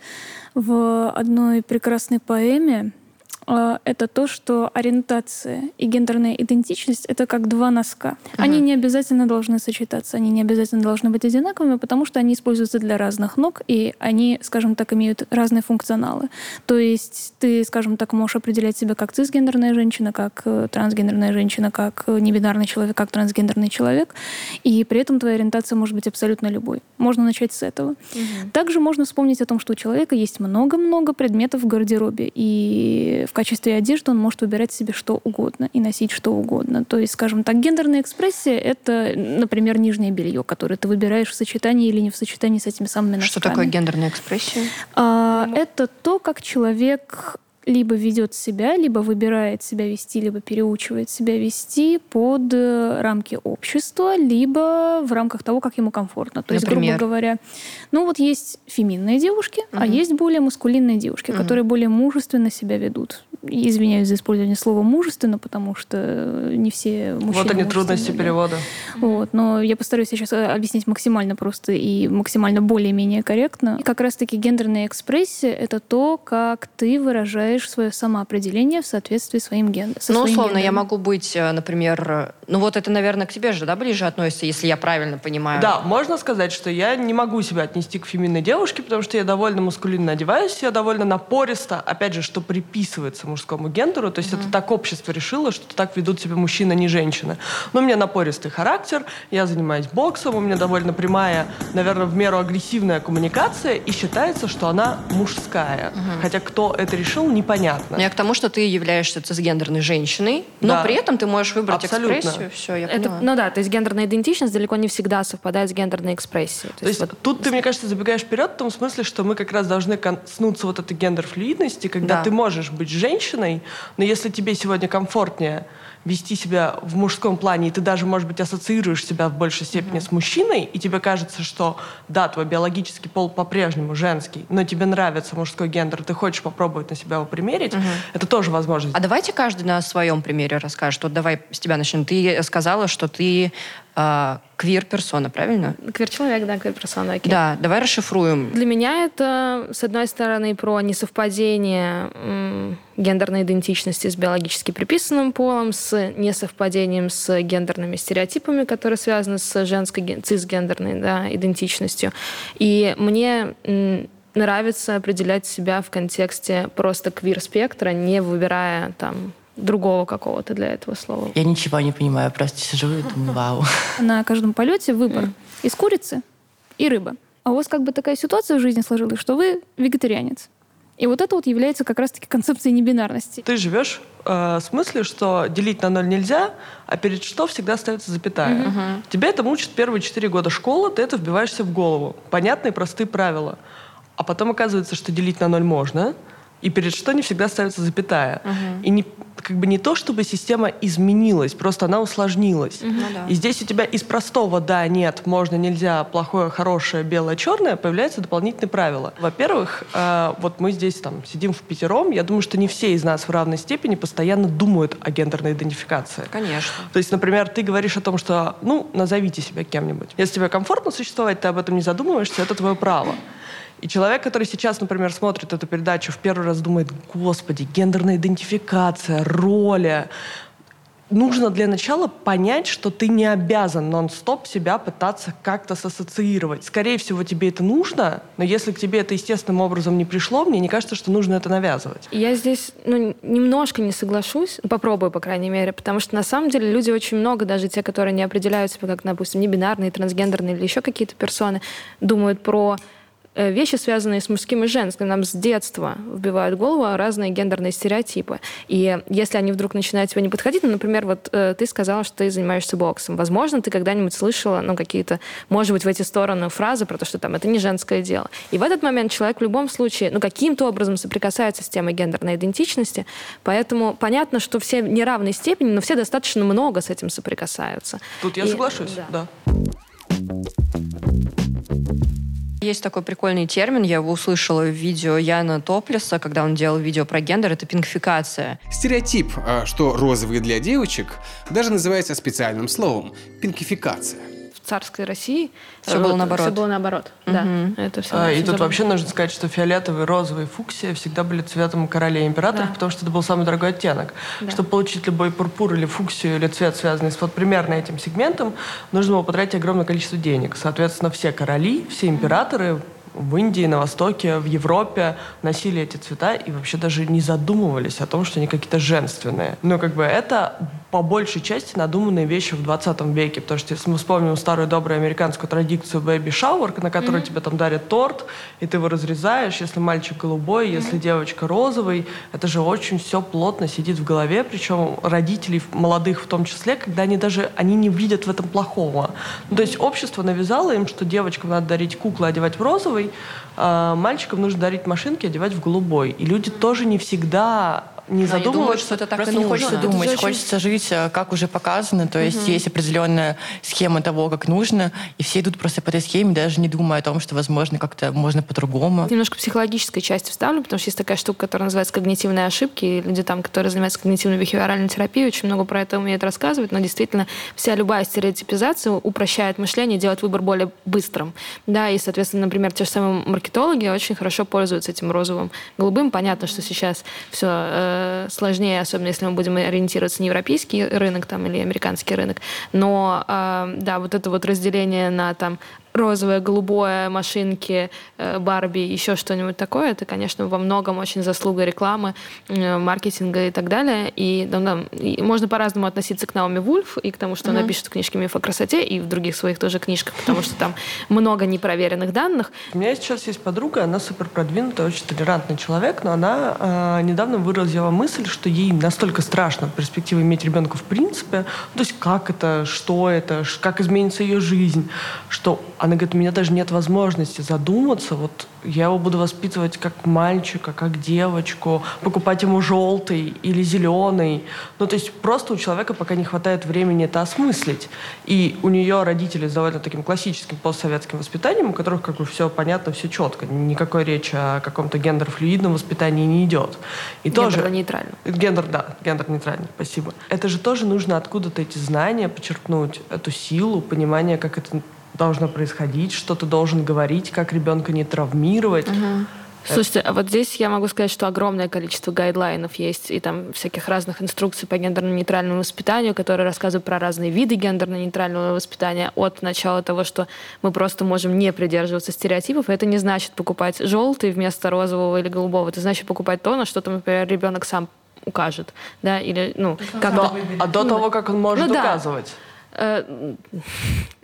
в одной прекрасной поэме. А, Это то, что ориентация и гендерная идентичность — это как два носка. Они не обязательно должны сочетаться, они не обязательно должны быть одинаковыми, потому что они используются для разных ног, и они, скажем так, имеют разные функционалы. То есть ты, скажем так, можешь определять себя как цисгендерная женщина, как э, трансгендерная женщина, как э, небинарный человек, как трансгендерный человек, и при этом твоя ориентация может быть абсолютно любой. Можно начать с этого. Также можно вспомнить о том, что у человека есть много-много предметов в гардеробе, и в качестве одежды он может выбирать себе что угодно и носить что угодно. То есть, скажем так, гендерная экспрессия — это, например, нижнее белье, которое ты выбираешь в сочетании или не в сочетании с этими самыми носками. Что такое гендерная экспрессия? А, Это то, как человек либо ведет себя, либо выбирает себя вести, либо переучивает себя вести под э, рамки общества, либо в рамках того, как ему комфортно. То есть, Например? грубо говоря, ну вот есть феминные девушки, а есть более маскулинные девушки, которые более мужественно себя ведут. Извиняюсь за использование слова мужественно, потому что не все мужчины Вот они трудности да. перевода. Вот, но я постараюсь сейчас э, объяснить максимально просто и максимально более-менее корректно. И как раз-таки гендерная экспрессия — это то, как ты выражаешь свое самоопределение в соответствии с своим гендером. Ну, условно, я могу быть, э, например, ну вот это, наверное, к тебе же, да, ближе относится, если я правильно понимаю. Да, можно сказать, что я не могу себя отнести к феминной девушке, потому что я довольно маскулинно одеваюсь, я довольно напористо, опять же, что приписывается мужскому гендеру, то есть это так общество решило, что так ведут себя мужчина, не женщина. Но у меня напористый характер, я занимаюсь боксом, у меня довольно прямая, наверное, в меру агрессивная коммуникация, и считается, что она мужская. Хотя кто это решил, непонятно. Я к тому, что ты являешься цисгендерной женщиной, но Да. при этом ты можешь выбрать Абсолютно. экспрессию. Все, я Это, ну да, то есть гендерная идентичность далеко не всегда совпадает с гендерной экспрессией. То есть вот тут ты, мне кажется, забегаешь вперед в том смысле, что мы как раз должны коснуться вот этой гендер-флюидности, когда Да. ты можешь быть женщиной, но если тебе сегодня комфортнее вести себя в мужском плане, и ты даже, может быть, ассоциируешь себя в большей степени с мужчиной, и тебе кажется, что да, твой биологический пол по-прежнему женский, но тебе нравится мужской гендер, ты хочешь попробовать на себя его примерить, это тоже возможность. А давайте каждый на своем примере расскажет. Вот давай с тебя начнем. Ты сказала, что ты э, квир-персона, правильно? квир-человек, да, квир-персона, окей. Да, давай расшифруем. Для меня это, с одной стороны, про несовпадение м, гендерной идентичности с биологически приписанным полом, с несовпадением с гендерными стереотипами, которые связаны с женской ген- цисгендерной да, идентичностью. И мне м, нравится определять себя в контексте просто квир-спектра, не выбирая там другого какого-то для этого слова. Я ничего не понимаю, просто сижу и думаю, вау. На каждом полете выбор из курицы и рыбы. А у вас как бы такая ситуация в жизни сложилась, что вы вегетарианец. И вот это вот является как раз-таки концепцией небинарности. Ты живешь э, с мыслью, что делить на ноль нельзя, а перед что всегда ставится запятая. Тебя это мучит первые четыре года школы, ты это вбиваешься в голову. Понятные, простые правила. А потом оказывается, что делить на ноль можно, и перед что не всегда ставится запятая. И не, как бы не то, чтобы система изменилась, просто она усложнилась. да. И здесь у тебя из простого «да», «нет», «можно», «нельзя», «плохое», «хорошее», «белое», «черное» появляются дополнительные правила. Во-первых, э, вот мы здесь там сидим в пятером, я думаю, что не все из нас в равной степени постоянно думают о гендерной идентификации. Конечно. То есть, например, ты говоришь о том, что, ну, назовите себя кем-нибудь. Если тебе комфортно существовать, ты об этом не задумываешься, это твое право. И человек, который сейчас, например, смотрит эту передачу, в первый раз думает, господи, гендерная идентификация, роли. Нужно для начала понять, что ты не обязан нон-стоп себя пытаться как-то сассоциировать. Скорее всего, тебе это нужно, но если к тебе это естественным образом не пришло, мне не кажется, что нужно это навязывать. Я здесь ну, немножко не соглашусь, попробую, по крайней мере, потому что на самом деле люди очень много, даже те, которые не определяют себя как, допустим, не бинарные, трансгендерные или еще какие-то персоны, думают про вещи, связанные с мужским и женским. Нам с детства вбивают в голову разные гендерные стереотипы. И если они вдруг начинают тебе не подходить, ну, например, вот э, ты сказала, что ты занимаешься боксом. Возможно, ты когда-нибудь слышала, ну, какие-то, может быть, в эти стороны фразы про то, что там это не женское дело. И в этот момент человек в любом случае, ну, каким-то образом соприкасается с темой гендерной идентичности. Поэтому понятно, что все в неравной степени, но все достаточно много с этим соприкасаются. Тут я И- соглашусь, да. да. Есть такой прикольный термин, я его услышала в видео Яна Топлиса, когда он делал видео про гендер, это пинкфикация. Стереотип, а, что розовые для девочек, даже называется специальным словом – пинкификация. Царской России Всё было наоборот. Все было наоборот, да. Это все А, И тут вообще нужно сказать, что фиолетовый, розовый, фуксия всегда были цветом королей и императоров, Да. потому что это был самый дорогой оттенок. Да. Чтобы получить любой пурпур или фуксию, или цвет, связанный с вот примерно этим сегментом, нужно было потратить огромное количество денег. Соответственно, все короли, все императоры в Индии, на Востоке, в Европе носили эти цвета и вообще даже не задумывались о том, что они какие-то женственные. Но как бы это по большей части надуманные вещи в 20 веке, потому что если мы вспомним старую добрую американскую традицию baby shower, на которой тебе там дарят торт, и ты его разрезаешь, если мальчик голубой, если девочка розовый, это же очень все плотно сидит в голове, причем родителей молодых в том числе, когда они даже они не видят в этом плохого. Ну, то есть общество навязало им, что девочкам надо дарить куклы, одевать в розовый, а мальчикам нужно дарить машинки, одевать в голубой. И люди тоже не всегда не думают, задумываются, что это так Просто и не нужно. хочется думать, очень- хочется жить, э, как уже показано. То есть есть определенная схема того, как нужно, и все идут просто по этой схеме, даже не думая о том, что, возможно, как-то можно по-другому. Немножко психологической части вставлю, потому что есть такая штука, которая называется когнитивные ошибки. И люди там, которые занимаются когнитивной бихевиоральной терапией, очень много про это умеют рассказывать. Но действительно, вся любая стереотипизация упрощает мышление, делает выбор более быстрым. Да, и, соответственно, например, те же самые маркетологи очень хорошо пользуются этим розовым, голубым. Понятно, что сейчас все сложнее, особенно если мы будем ориентироваться на европейский рынок там, или американский рынок. Но э, да, вот это вот разделение на там розовое, голубое, машинки, э, Барби, еще что-нибудь такое, это, конечно, во многом очень заслуга рекламы, э, маркетинга и так далее. И, да, да, и можно по-разному относиться к Наоми Вульф и к тому, что она пишет в книжке «Миф о красоте» и в других своих тоже книжках, потому что там много непроверенных данных. У меня сейчас есть подруга, она супер продвинутая, очень толерантный человек, но она э, недавно выразила мысль, что ей настолько страшно перспектива иметь ребенка в принципе, то есть как это, что это, как изменится ее жизнь, что она говорит, у меня даже нет возможности задуматься, вот я его буду воспитывать как мальчика, как девочку, покупать ему желтый или зеленый. Ну, то есть просто у человека пока не хватает времени это осмыслить. И у нее родители с довольно таким классическим постсоветским воспитанием, у которых как бы все понятно, все четко. Никакой речи о каком-то гендерфлюидном воспитании не идет. И тоже... Гендерно-нейтрально. Гендер, да, гендер-нейтральный, спасибо. Это же тоже нужно откуда-то эти знания почерпнуть, эту силу, понимание, как это должно происходить, что ты должен говорить, как ребенка не травмировать. Слушайте, а вот здесь я могу сказать, что огромное количество гайдлайнов есть и там всяких разных инструкций по гендерно-нейтральному воспитанию, которые рассказывают про разные виды гендерно-нейтрального воспитания от начала того, что мы просто можем не придерживаться стереотипов. Это не значит покупать желтый вместо розового или голубого. Это значит покупать то, на что, там, например, ребенок сам укажет, да, или, ну, как Но- а до того, как он может Ну да. указывать. Э,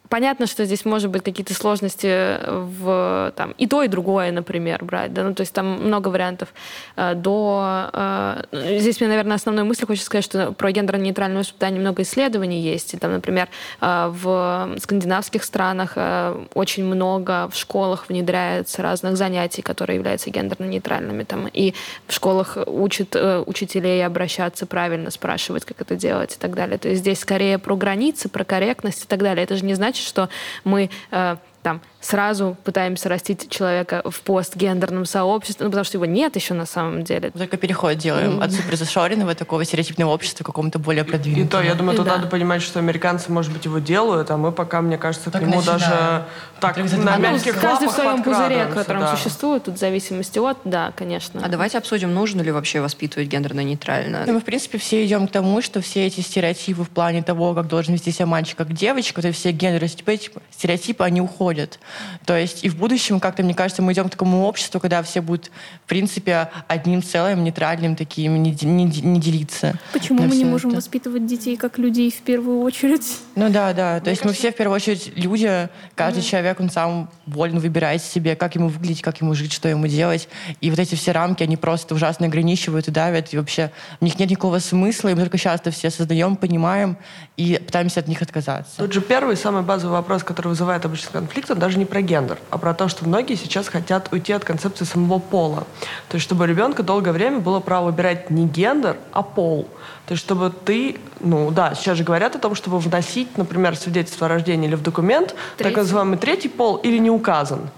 Понятно, что здесь может быть какие-то сложности в там, и то, и другое, например, брать. Да? Ну, то есть там много вариантов. Э, До, э, здесь мне, наверное, основной мысль хочется сказать, что про гендерно-нейтральное воспитание много исследований есть. И там, например, э, в скандинавских странах э, очень много в школах внедряется разных занятий, которые являются гендерно-нейтральными. Там, и в школах учат э, учителей обращаться правильно, спрашивать, как это делать и так далее. То есть здесь скорее про границы, про корректность и так далее. Это же не значит, что мы э, там сразу пытаемся растить человека в постгендерном сообществе, ну, потому что его нет еще на самом деле. Только переход делаем от суперзашоренного такого стереотипного общества к какому-то более И продвинутому. то, я думаю, тут Да. надо понимать, что американцы, может быть, его делают, а мы пока, мне кажется, к Так нему начинаем. даже так на задумываемся. мягких Каждый в своем пузыре, котором да. существует, тут в зависимости от, да, конечно. А давайте обсудим, нужно ли вообще воспитывать гендерно-нейтрально. Ну, мы, в принципе, все идем к тому, что все эти стереотипы в плане того, как должен вести себя мальчик, как девочка, вот эти все гендерные стереотипы, стереотипы, они уходят. То есть и в будущем, как-то, мне кажется, мы идем к такому обществу, когда все будут, в принципе, одним целым, нейтральным таким, не, не, не делиться. Почему мы не можем это. воспитывать детей как людей в первую очередь? Ну да, да. То мне есть кажется... мы все в первую очередь люди, каждый mm-hmm. человек, он сам волен выбирать себе, как ему выглядеть, как ему жить, что ему делать. И вот эти все рамки, они просто ужасно ограничивают и давят, и вообще в них нет никакого смысла, и мы только сейчас это все создаем, понимаем и пытаемся от них отказаться. Тут же первый, самый базовый вопрос, который вызывает обычно конфликт, он даже не про гендер, а про то, что многие сейчас хотят уйти от концепции самого пола. То есть, чтобы у ребенка долгое время было право выбирать не гендер, а пол. То есть, чтобы ты, ну да, сейчас же говорят о том, чтобы вносить, например, свидетельство о рождении или в документ третий. так называемый третий пол или не указан.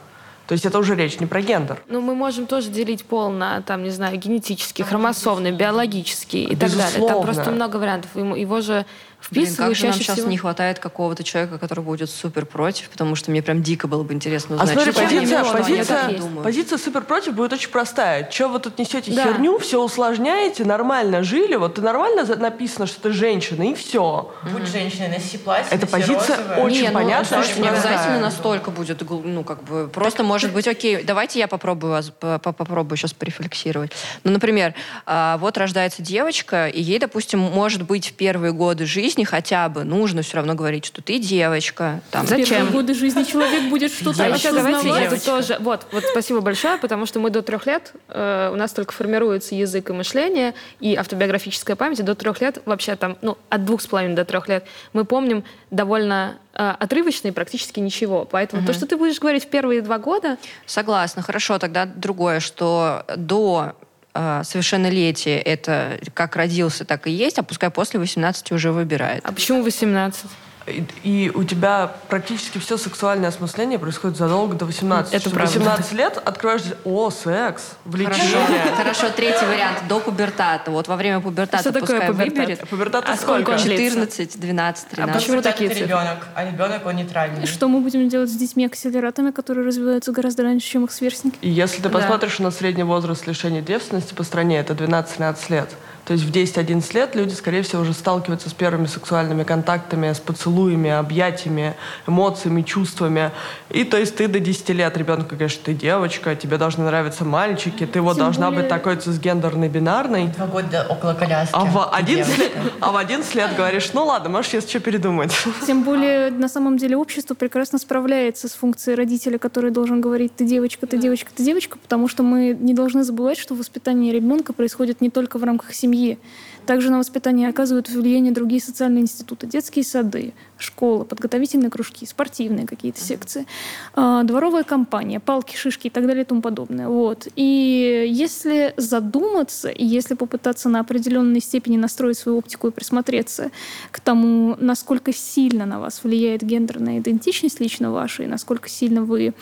То есть это уже речь не про гендер. Ну, мы можем тоже делить пол на, там, не знаю, генетический, хромосомный, биологический и Безусловно. так далее. Там просто много вариантов. Его же вписываю Блин, как же нам сейчас всего... не хватает какого-то человека, который будет супер против, потому что мне прям дико было бы интересно а узнать, а смотри, что позиция, они, позиция, они позиция супер против будет очень простая. Че вы тут несете да. херню, все усложняете, нормально жили, вот ты нормально написано, что ты женщина, и все. Будь женщиной, носи платье, Это позиция розовое. очень не, понятная. Ну, слушай, не обязательно настолько будет, ну, как бы, просто может быть, окей, давайте я попробую вас, попробую сейчас порефлексировать. Ну, например, а, вот рождается девочка, и ей, допустим, может быть в первые годы жизни хотя бы нужно все равно говорить, что ты девочка. Там. Зачем? В годы жизни человек будет что-то еще Давайте я тоже... Вот, вот спасибо большое, потому что мы до трех лет, э, у нас только формируется язык и мышление, и автобиографическая память, и до трех лет, вообще там, ну, от двух с половиной до трех лет, мы помним довольно э, отрывочно и практически ничего. Поэтому угу. то, что ты будешь говорить в первые два года... Согласна. Хорошо, тогда другое, что до совершеннолетие это как родился, так и есть, а пускай после 18 уже выбирает. А почему 18? И, и у тебя практически все сексуальное осмысление происходит задолго до 18. Это правда. 18 лет откроешь... О, секс, влечение. Хорошо, хорошо, третий вариант. До пубертата. Вот во время пубертата Что такое пубертат? выберет. Пубертат а сколько? 14, 12, 13. А почему такие цифры? ребенок, а ребенок он нейтральный. Что мы будем делать с детьми акселератами, которые развиваются гораздо раньше, чем их сверстники? И если ты да. посмотришь на средний возраст лишения девственности по стране, это 12-13 лет. То есть в 10-11 лет люди, скорее всего, уже сталкиваются с первыми сексуальными контактами, с поцелуями, объятиями, эмоциями, чувствами. И то есть ты до 10 лет ребенку говоришь, ты девочка, тебе должны нравиться мальчики, ты вот Тем должна более... быть такой цисгендерной, бинарной. Два года около коляски. А в, 11 лет, а в 11 лет говоришь, ну ладно, можешь сейчас что передумать. Тем более, на самом деле, общество прекрасно справляется с функцией родителя, который должен говорить, ты девочка, ты девочка, ты девочка, потому что мы не должны забывать, что воспитание ребенка происходит не только в рамках семьи, семьи. Также на воспитание оказывают влияние другие социальные институты, детские сады, школы, подготовительные кружки, спортивные какие-то секции, а, дворовая компания, палки, шишки и так далее и тому подобное. Вот. И если задуматься, и если попытаться на определенной степени настроить свою оптику и присмотреться к тому, насколько сильно на вас влияет гендерная идентичность лично ваша, и насколько сильно вы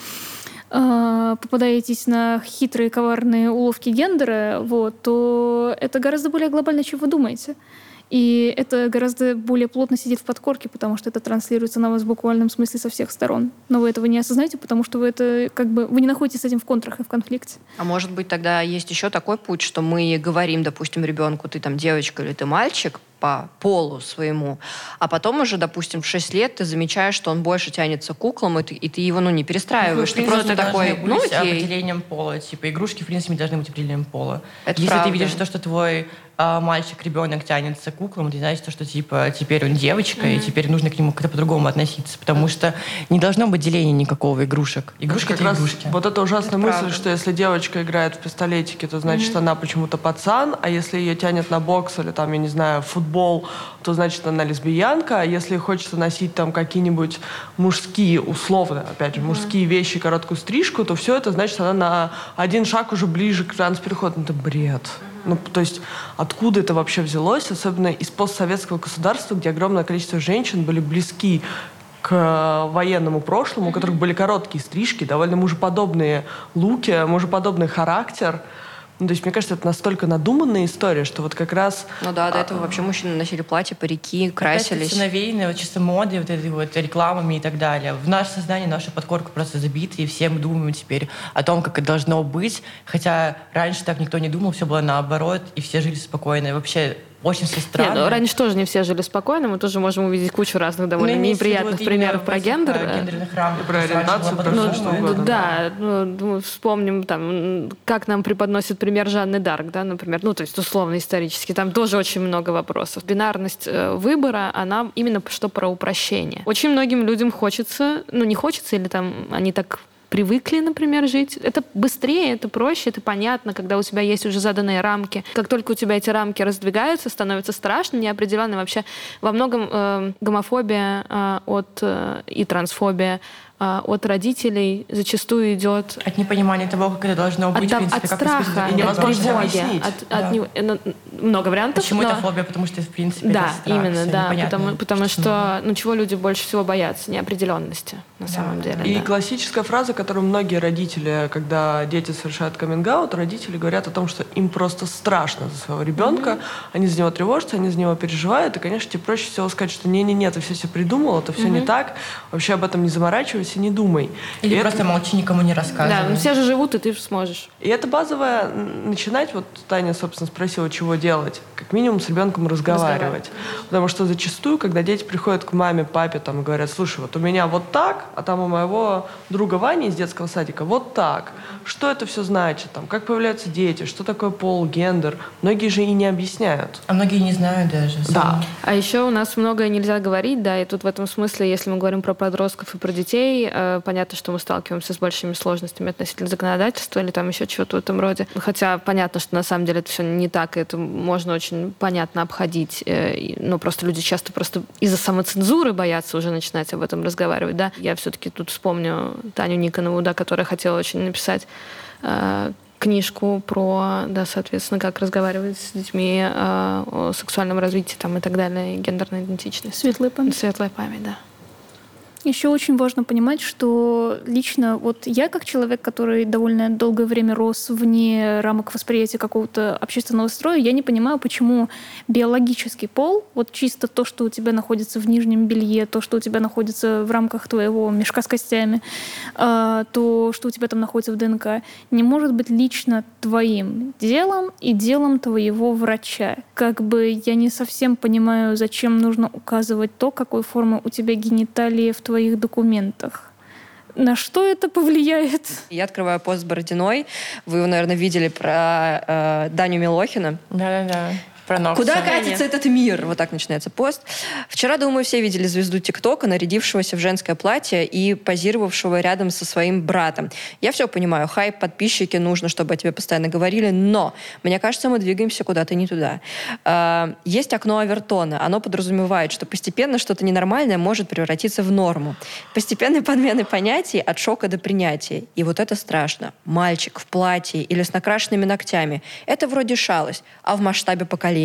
а, попадаетесь на хитрые коварные уловки гендера, вот, то это гораздо более глобально, чем вы думаете. И это гораздо более плотно сидит в подкорке, потому что это транслируется на вас в буквальном смысле со всех сторон. Но вы этого не осознаете, потому что вы это как бы вы не находитесь с этим в контрах и в конфликте. А может быть тогда есть еще такой путь, что мы говорим, допустим, ребенку, ты там девочка или ты мальчик, по полу своему, а потом уже, допустим, в 6 лет ты замечаешь, что он больше тянется к куклам, и ты, и ты его, ну, не перестраиваешь. Ну, ты просто такой, ну, окей. определением пола. Типа, игрушки, в принципе, не должны быть определением пола. Это Если правда. ты видишь то, что твой мальчик, ребенок тянется к куклам, ты знаешь, то, что, типа, теперь он девочка, mm-hmm. и теперь нужно к нему как-то по-другому относиться, потому что не должно быть деления никакого игрушек. Игрушка — это игрушки. Вот это ужасная это мысль, правда. что если девочка играет в пистолетики, то значит, mm-hmm. она почему-то пацан, а если ее тянет на бокс или, там, я не знаю, футбол, то значит она лесбиянка, а если хочется носить там какие-нибудь мужские, условно, опять же, мужские вещи, короткую стрижку, то все это значит она на один шаг уже ближе к транспереходу. Ну, это бред. Ну, то есть откуда это вообще взялось, особенно из постсоветского государства, где огромное количество женщин были близки к военному прошлому, у которых были короткие стрижки, довольно мужеподобные луки, мужеподобный характер – ну, то есть, мне кажется, это настолько надуманная история, что вот как раз... Ну да, до этого вообще мужчины носили платья, парики, красились. Это навеяно вот чисто модой, вот этой вот рекламами и так далее. В наше сознание, наша подкорка просто забита, и все мы думаем теперь о том, как это должно быть. Хотя раньше так никто не думал, все было наоборот, и все жили спокойно. И вообще очень все Нет, странно. ну, раньше тоже не все жили спокойно, мы тоже можем увидеть кучу разных довольно Ну, в виду неприятных вот примеров про в этих, гендер. э, гендерных рамках. Про ориентацию, про Ну, что ну, угодно. Да, ну, ну, вспомним, там, как нам преподносит пример Жанны Дарк, да, например, ну, то есть условно исторически, там тоже очень много вопросов. Бинарность э, выбора, она именно что про упрощение. Очень многим людям хочется, ну, не хочется, или там они так привыкли, например, жить. Это быстрее, это проще, это понятно, когда у тебя есть уже заданные рамки. Как только у тебя эти рамки раздвигаются, становится страшно, неопределенно. Вообще во многом э, гомофобия э, от, э, и трансфобия от родителей зачастую идет От непонимания того, как это должно быть, от, в принципе, от как страха. И от невозможно тревоги, от, Да. от ну, много вариантов. Почему но- это фобия? Потому что, в принципе, Да, это страх, именно, да, потому, потому что, ну, чего люди больше всего боятся? Неопределенности, на самом деле. И да. классическая фраза, которую многие родители, когда дети совершают каминг родители говорят о том, что им просто страшно за своего ребенка, они за него тревожатся, они за него переживают, и, конечно, тебе проще всего сказать, что не-не-не, ты все себе придумал, это все не Мгм. так, вообще об этом не заморачивайся, не думай. Или И это- просто молчи, никому не рассказывай. Да, ну, все же живут, и ты сможешь. И это базовое начинать, вот Таня, собственно, спросила, чего делать. Как минимум с ребенком разговаривать. Потому что зачастую, когда дети приходят к маме, папе там, и говорят, слушай, вот у меня вот так, а там у моего друга Вани из детского садика вот так. Что это все значит? Там, как появляются дети? Что такое пол, гендер? Многие же и не объясняют. А многие не знают даже. Да. А еще у нас многое нельзя говорить, да, и тут в этом смысле, если мы говорим про подростков и про детей, э, понятно, что мы сталкиваемся с большими сложностями относительно законодательства или там еще чего-то в этом роде. Хотя понятно, что на самом деле это все не так, и это можно очень понятно обходить. э, и, ну, просто люди часто просто из-за самоцензуры боятся уже начинать об этом разговаривать, да. Я все-таки тут вспомню Таню Никонову, да, которая хотела очень написать э, книжку про, да, соответственно, как разговаривать с детьми э, о сексуальном развитии там, и так далее, и гендерной идентичности. Светлая память. Светлая память, да. Еще очень важно понимать, что лично вот я, как человек, который довольно долгое время рос вне рамок восприятия какого-то общественного строя, я не понимаю, почему биологический пол, вот чисто то, что у тебя находится в нижнем белье, то, что у тебя находится в рамках твоего мешка с костями, а, то, что у тебя там находится в ДНК, не может быть лично твоим делом и делом твоего врача. Как бы я не совсем понимаю, зачем нужно указывать то, какой формы у тебя гениталии в твоих документах. На что это повлияет? Я открываю пост Бородиной. Вы его, наверное, видели про э, Даню Милохина. Да-да-да. Про. Куда катится этот мир? Вот так начинается пост. Вчера, думаю, все видели звезду ТикТока, нарядившегося в женское платье и позировавшего рядом со своим братом. Я все понимаю, хайп, подписчики, нужно, чтобы о тебе постоянно говорили, но мне кажется, мы двигаемся куда-то не туда. А, Есть окно Авертона. Оно подразумевает, что постепенно что-то ненормальное может превратиться в норму. Постепенной подмены понятий от шока до принятия. И вот это страшно. Мальчик в платье или с накрашенными ногтями. Это вроде шалость. А в масштабе поколения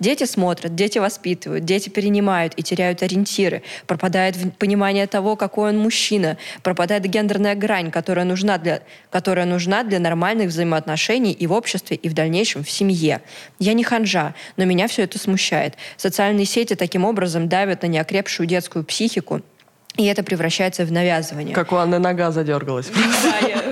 дети смотрят, дети воспитывают, дети перенимают и теряют ориентиры. Пропадает понимание того, какой он мужчина. Пропадает гендерная грань, которая нужна для, которая нужна для нормальных взаимоотношений и в обществе, и в дальнейшем в семье. Я не ханжа, но меня все это смущает. Социальные сети таким образом давят на неокрепшую детскую психику, и это превращается в навязывание. Как у Анны нога задергалась. Я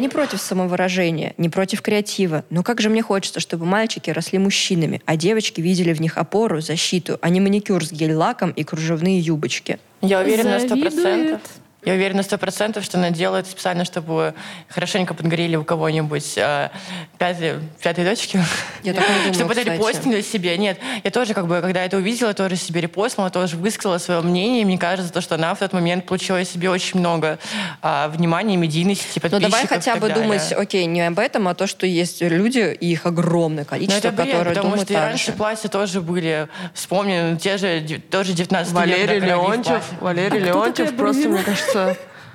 не против самовыражения, не против креатива, но как же мне хочется, чтобы мальчики росли мужчинами, а девочки видели в них опору, защиту, а не маникюр с гель-лаком и кружевные юбочки. Я уверена на сто Завидует. процентов. Я уверена на сто процентов, что она делает специально, чтобы хорошенько подгорели у кого-нибудь э, пятые, пятые дочки. Я так не думала, Чтобы это репостнули себе. Нет, я тоже, как бы, когда это увидела, тоже себе репостнула, тоже высказала свое мнение. И мне кажется, то, что она в тот момент получила себе очень много а, внимания, медийности, Но подписчиков давай хотя бы далее. думать, окей, не об этом, а то, что есть люди, и их огромное Но количество, это бред, которые потому думают что и так раньше же. платья тоже были. Вспомни, ну, те же, тоже 19 век. Валерий в Леонтьев. Валерий Леонтьев просто, мне кажется,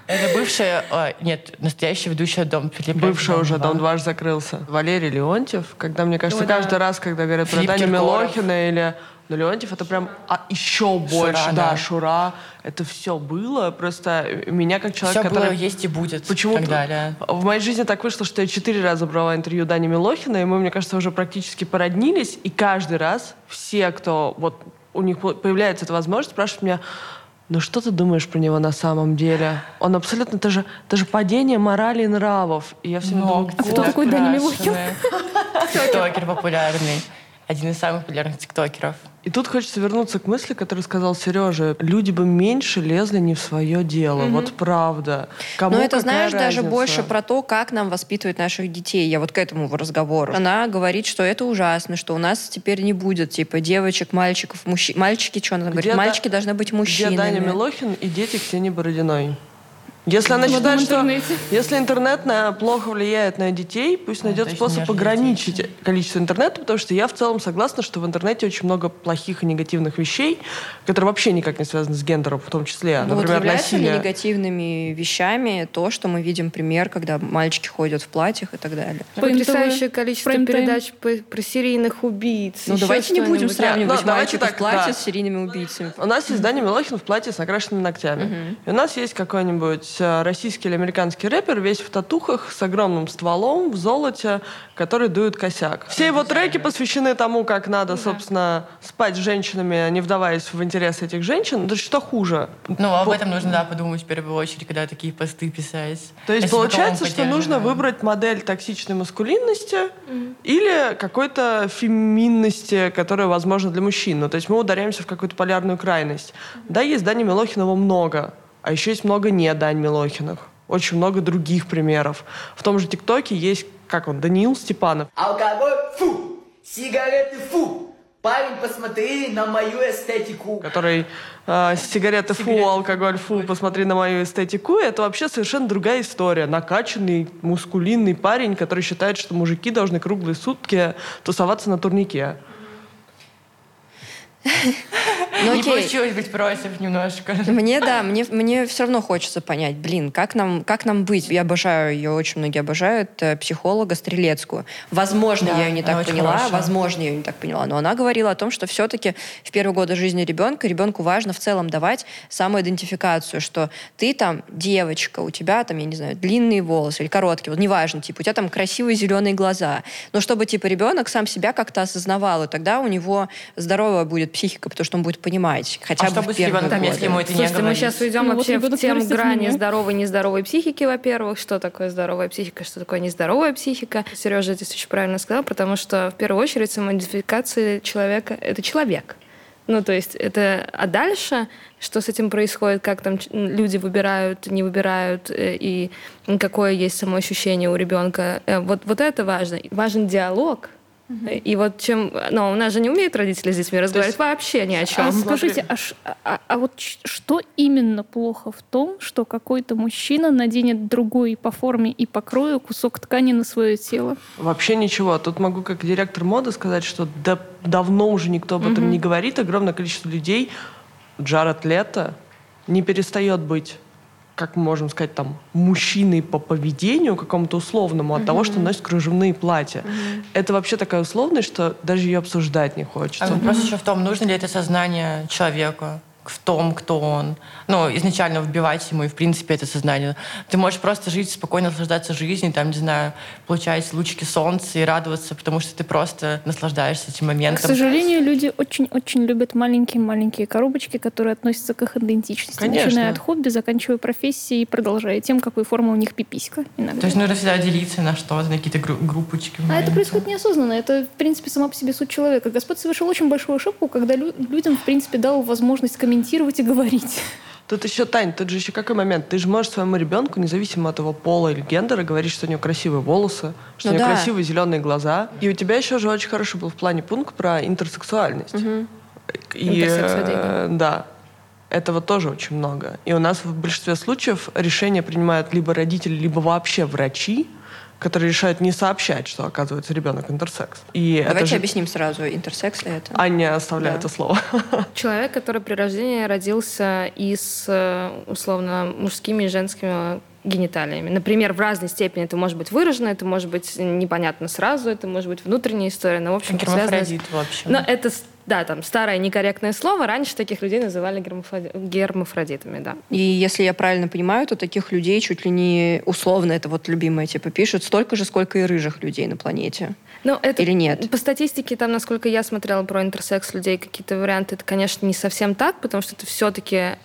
Это бывшая, а, нет, настоящая ведущая Дом Филиппа. бывший уже, Дом Дом 2 закрылся. Валерий Леонтьев, когда, мне кажется, Ой, да. каждый раз, когда говорят про Филипп Даню Киркоров. Милохина или ну, Леонтьев, это прям а, еще больше. Шура, да, да. Шура. Это все было. Просто меня как человек, Все было, который... есть и будет. Почему-то и так далее. в моей жизни так вышло, что я четыре раза брала интервью Дани Милохина, и мы, мне кажется, уже практически породнились. И каждый раз все, кто вот у них по- появляется эта возможность, спрашивают меня, ну что ты думаешь про него на самом деле? Он абсолютно, это же, это же падение морали и нравов. И я все время думаю, А кто такой Даня Милохин? Тиктокер популярный. Один из самых популярных тиктокеров. И тут хочется вернуться к мысли, которую сказал Сережа. Люди бы меньше лезли не в свое дело. Мгм. Вот правда. Кому Но это, какая знаешь, даже разница? больше про то, как нам воспитывать наших детей. Я вот к этому разговору. Она говорит, что это ужасно, что у нас теперь не будет, типа, девочек, мальчиков, мужчин. Мальчики, что она говорит? Где Да- Мальчики должны быть Где мужчинами. Даня Милохин и дети Ксении Бородиной? Если она считает, что интернете. если интернет на, плохо влияет на детей, пусть найдет точно способ ограничить количество интернета, потому что я в целом согласна, что в интернете очень много плохих и негативных вещей, которые вообще никак не связаны с гендером, в том числе, Ну вот например, является ли насилие. негативными вещами то, что мы видим пример, когда мальчики ходят в платьях и так далее? Потрясающее количество Прайм-тайм. передач по- про серийных убийц. Ну давайте не будем сравнивать Ну, давайте мальчиков так, в платье да. с серийными убийцами. У нас есть Даня Милохин в платье с накрашенными ногтями. И у нас есть какой-нибудь российский или американский рэпер, весь в татухах, с огромным стволом, в золоте, который дует косяк. Все его треки посвящены тому, как надо, собственно, спать с женщинами, не вдаваясь в интересы этих женщин. Да что хуже? Ну, об этом нужно, да, подумать в первую очередь, когда такие посты писать. То есть Если получается, что нужно выбрать модель токсичной маскулинности или какой-то феминности, которая возможна для мужчин. Ну, то есть мы ударяемся в какую-то полярную крайность. Да, есть Дани Милохинова много, а еще есть много не Дань Милохиных. Очень много других примеров. В том же ТикТоке есть, как он, Даниил Степанов. Алкоголь, фу! Сигареты, фу! Парень, посмотри на мою эстетику. который э, сигареты фу, алкоголь фу, посмотри на мою эстетику. Это вообще совершенно другая история. Накачанный, мускулинный парень, который считает, что мужики должны круглые сутки тусоваться на турнике. Ну, Не получилось быть против немножко. Мне, да, мне, мне все равно хочется понять, блин, как нам, как нам быть? Я обожаю ее, очень многие обожают, э, психолога Стрелецкую. Возможно, Да, я ее не так поняла, хорошая. возможно, я ее не так поняла, но она говорила о том, что все-таки в первые годы жизни ребенка ребенку важно в целом давать самоидентификацию, что ты там девочка, у тебя там, я не знаю, длинные волосы или короткие, вот неважно, типа, у тебя там красивые зеленые глаза, но чтобы, типа, ребенок сам себя как-то осознавал, и тогда у него здоровая будет психика, потому что он будет понимать, хотя А бы что в будет с первые годы. если ему это не Слушайте, мы сейчас уйдем Ну, вот вообще в ребенок тему грани меня. здоровой и нездоровой психики, во-первых. Что такое здоровая психика, что такое нездоровая психика. Сережа здесь очень правильно сказал, потому что в первую очередь самоидентификация человека — это человек. Ну, то есть это... А дальше, что с этим происходит, как там люди выбирают, не выбирают, э, и какое есть самоощущение у ребенка, э, вот, вот это важно. Важен диалог, и вот чем... Ну, у нас же не умеют родители с детьми разговаривать вообще ни о чем. А скажите, а, ш- а- а вот ч- что именно плохо в том, что какой-то мужчина наденет другой по форме и покрою кусок ткани на свое тело? Вообще ничего. Тут могу как директор моды сказать, что да- давно уже никто об этом Мгм. не говорит. Огромное количество людей, Джаред Лето, не перестает быть как мы можем сказать, там, мужчиной по поведению какому-то условному от того, что носит кружевные платья. Это вообще такая условность, что даже ее обсуждать не хочется. А вопрос еще в том, нужно ли это сознание человека в том, кто он. Ну, изначально вбивать ему и, в принципе, это сознание. Ты можешь просто жить, спокойно наслаждаться жизнью, там, не знаю, получать лучики солнца и радоваться, потому что ты просто наслаждаешься этим К моментом. сожалению, люди очень-очень любят маленькие-маленькие коробочки, которые относятся к их идентичности. Конечно. Начиная от хобби, заканчивая профессией и продолжая тем, какой формы у них пиписька иногда. То есть нужно всегда делиться на что-то, на какие-то гру- группочки. А это происходит неосознанно. Это, в принципе, сама по себе суть человека. Господь совершил очень большую ошибку, когда лю- людям, в принципе, дал возможность комментировать и говорить. Тут еще, Тань, тут же еще какой момент? Ты же можешь своему ребенку, независимо от его пола или гендера, говорить, что у него красивые волосы, что Ну у него да. красивые зеленые глаза. И у тебя еще же очень хороший был в плане пункт про интерсексуальность. И, Интерсекс э, да, этого тоже очень много. И у нас в большинстве случаев решения принимают либо родители, либо вообще врачи, которые решают не сообщать, что, оказывается, ребенок интерсекс. И это Давайте же... объясним сразу, интерсекс ли это? Аня оставляет Да. это слово. Человек, который при рождении родился и с, э, условно, мужскими и женскими гениталиями. Например, в разной степени это может быть выражено, это может быть непонятно сразу, это может быть внутренняя история, но, в общем, связано... с- Гермафродит, в общем. Но это, да, там, старое некорректное слово. Раньше таких людей называли гермафроди- гермафродитами, да. И если я правильно понимаю, то таких людей чуть ли не условно, это вот любимое типа пишут, столько же, сколько и рыжих людей на планете. Ну, это Или нет? По статистике, там, насколько я смотрела про интерсекс людей, какие-то варианты, это, конечно, не совсем так, потому что это все-таки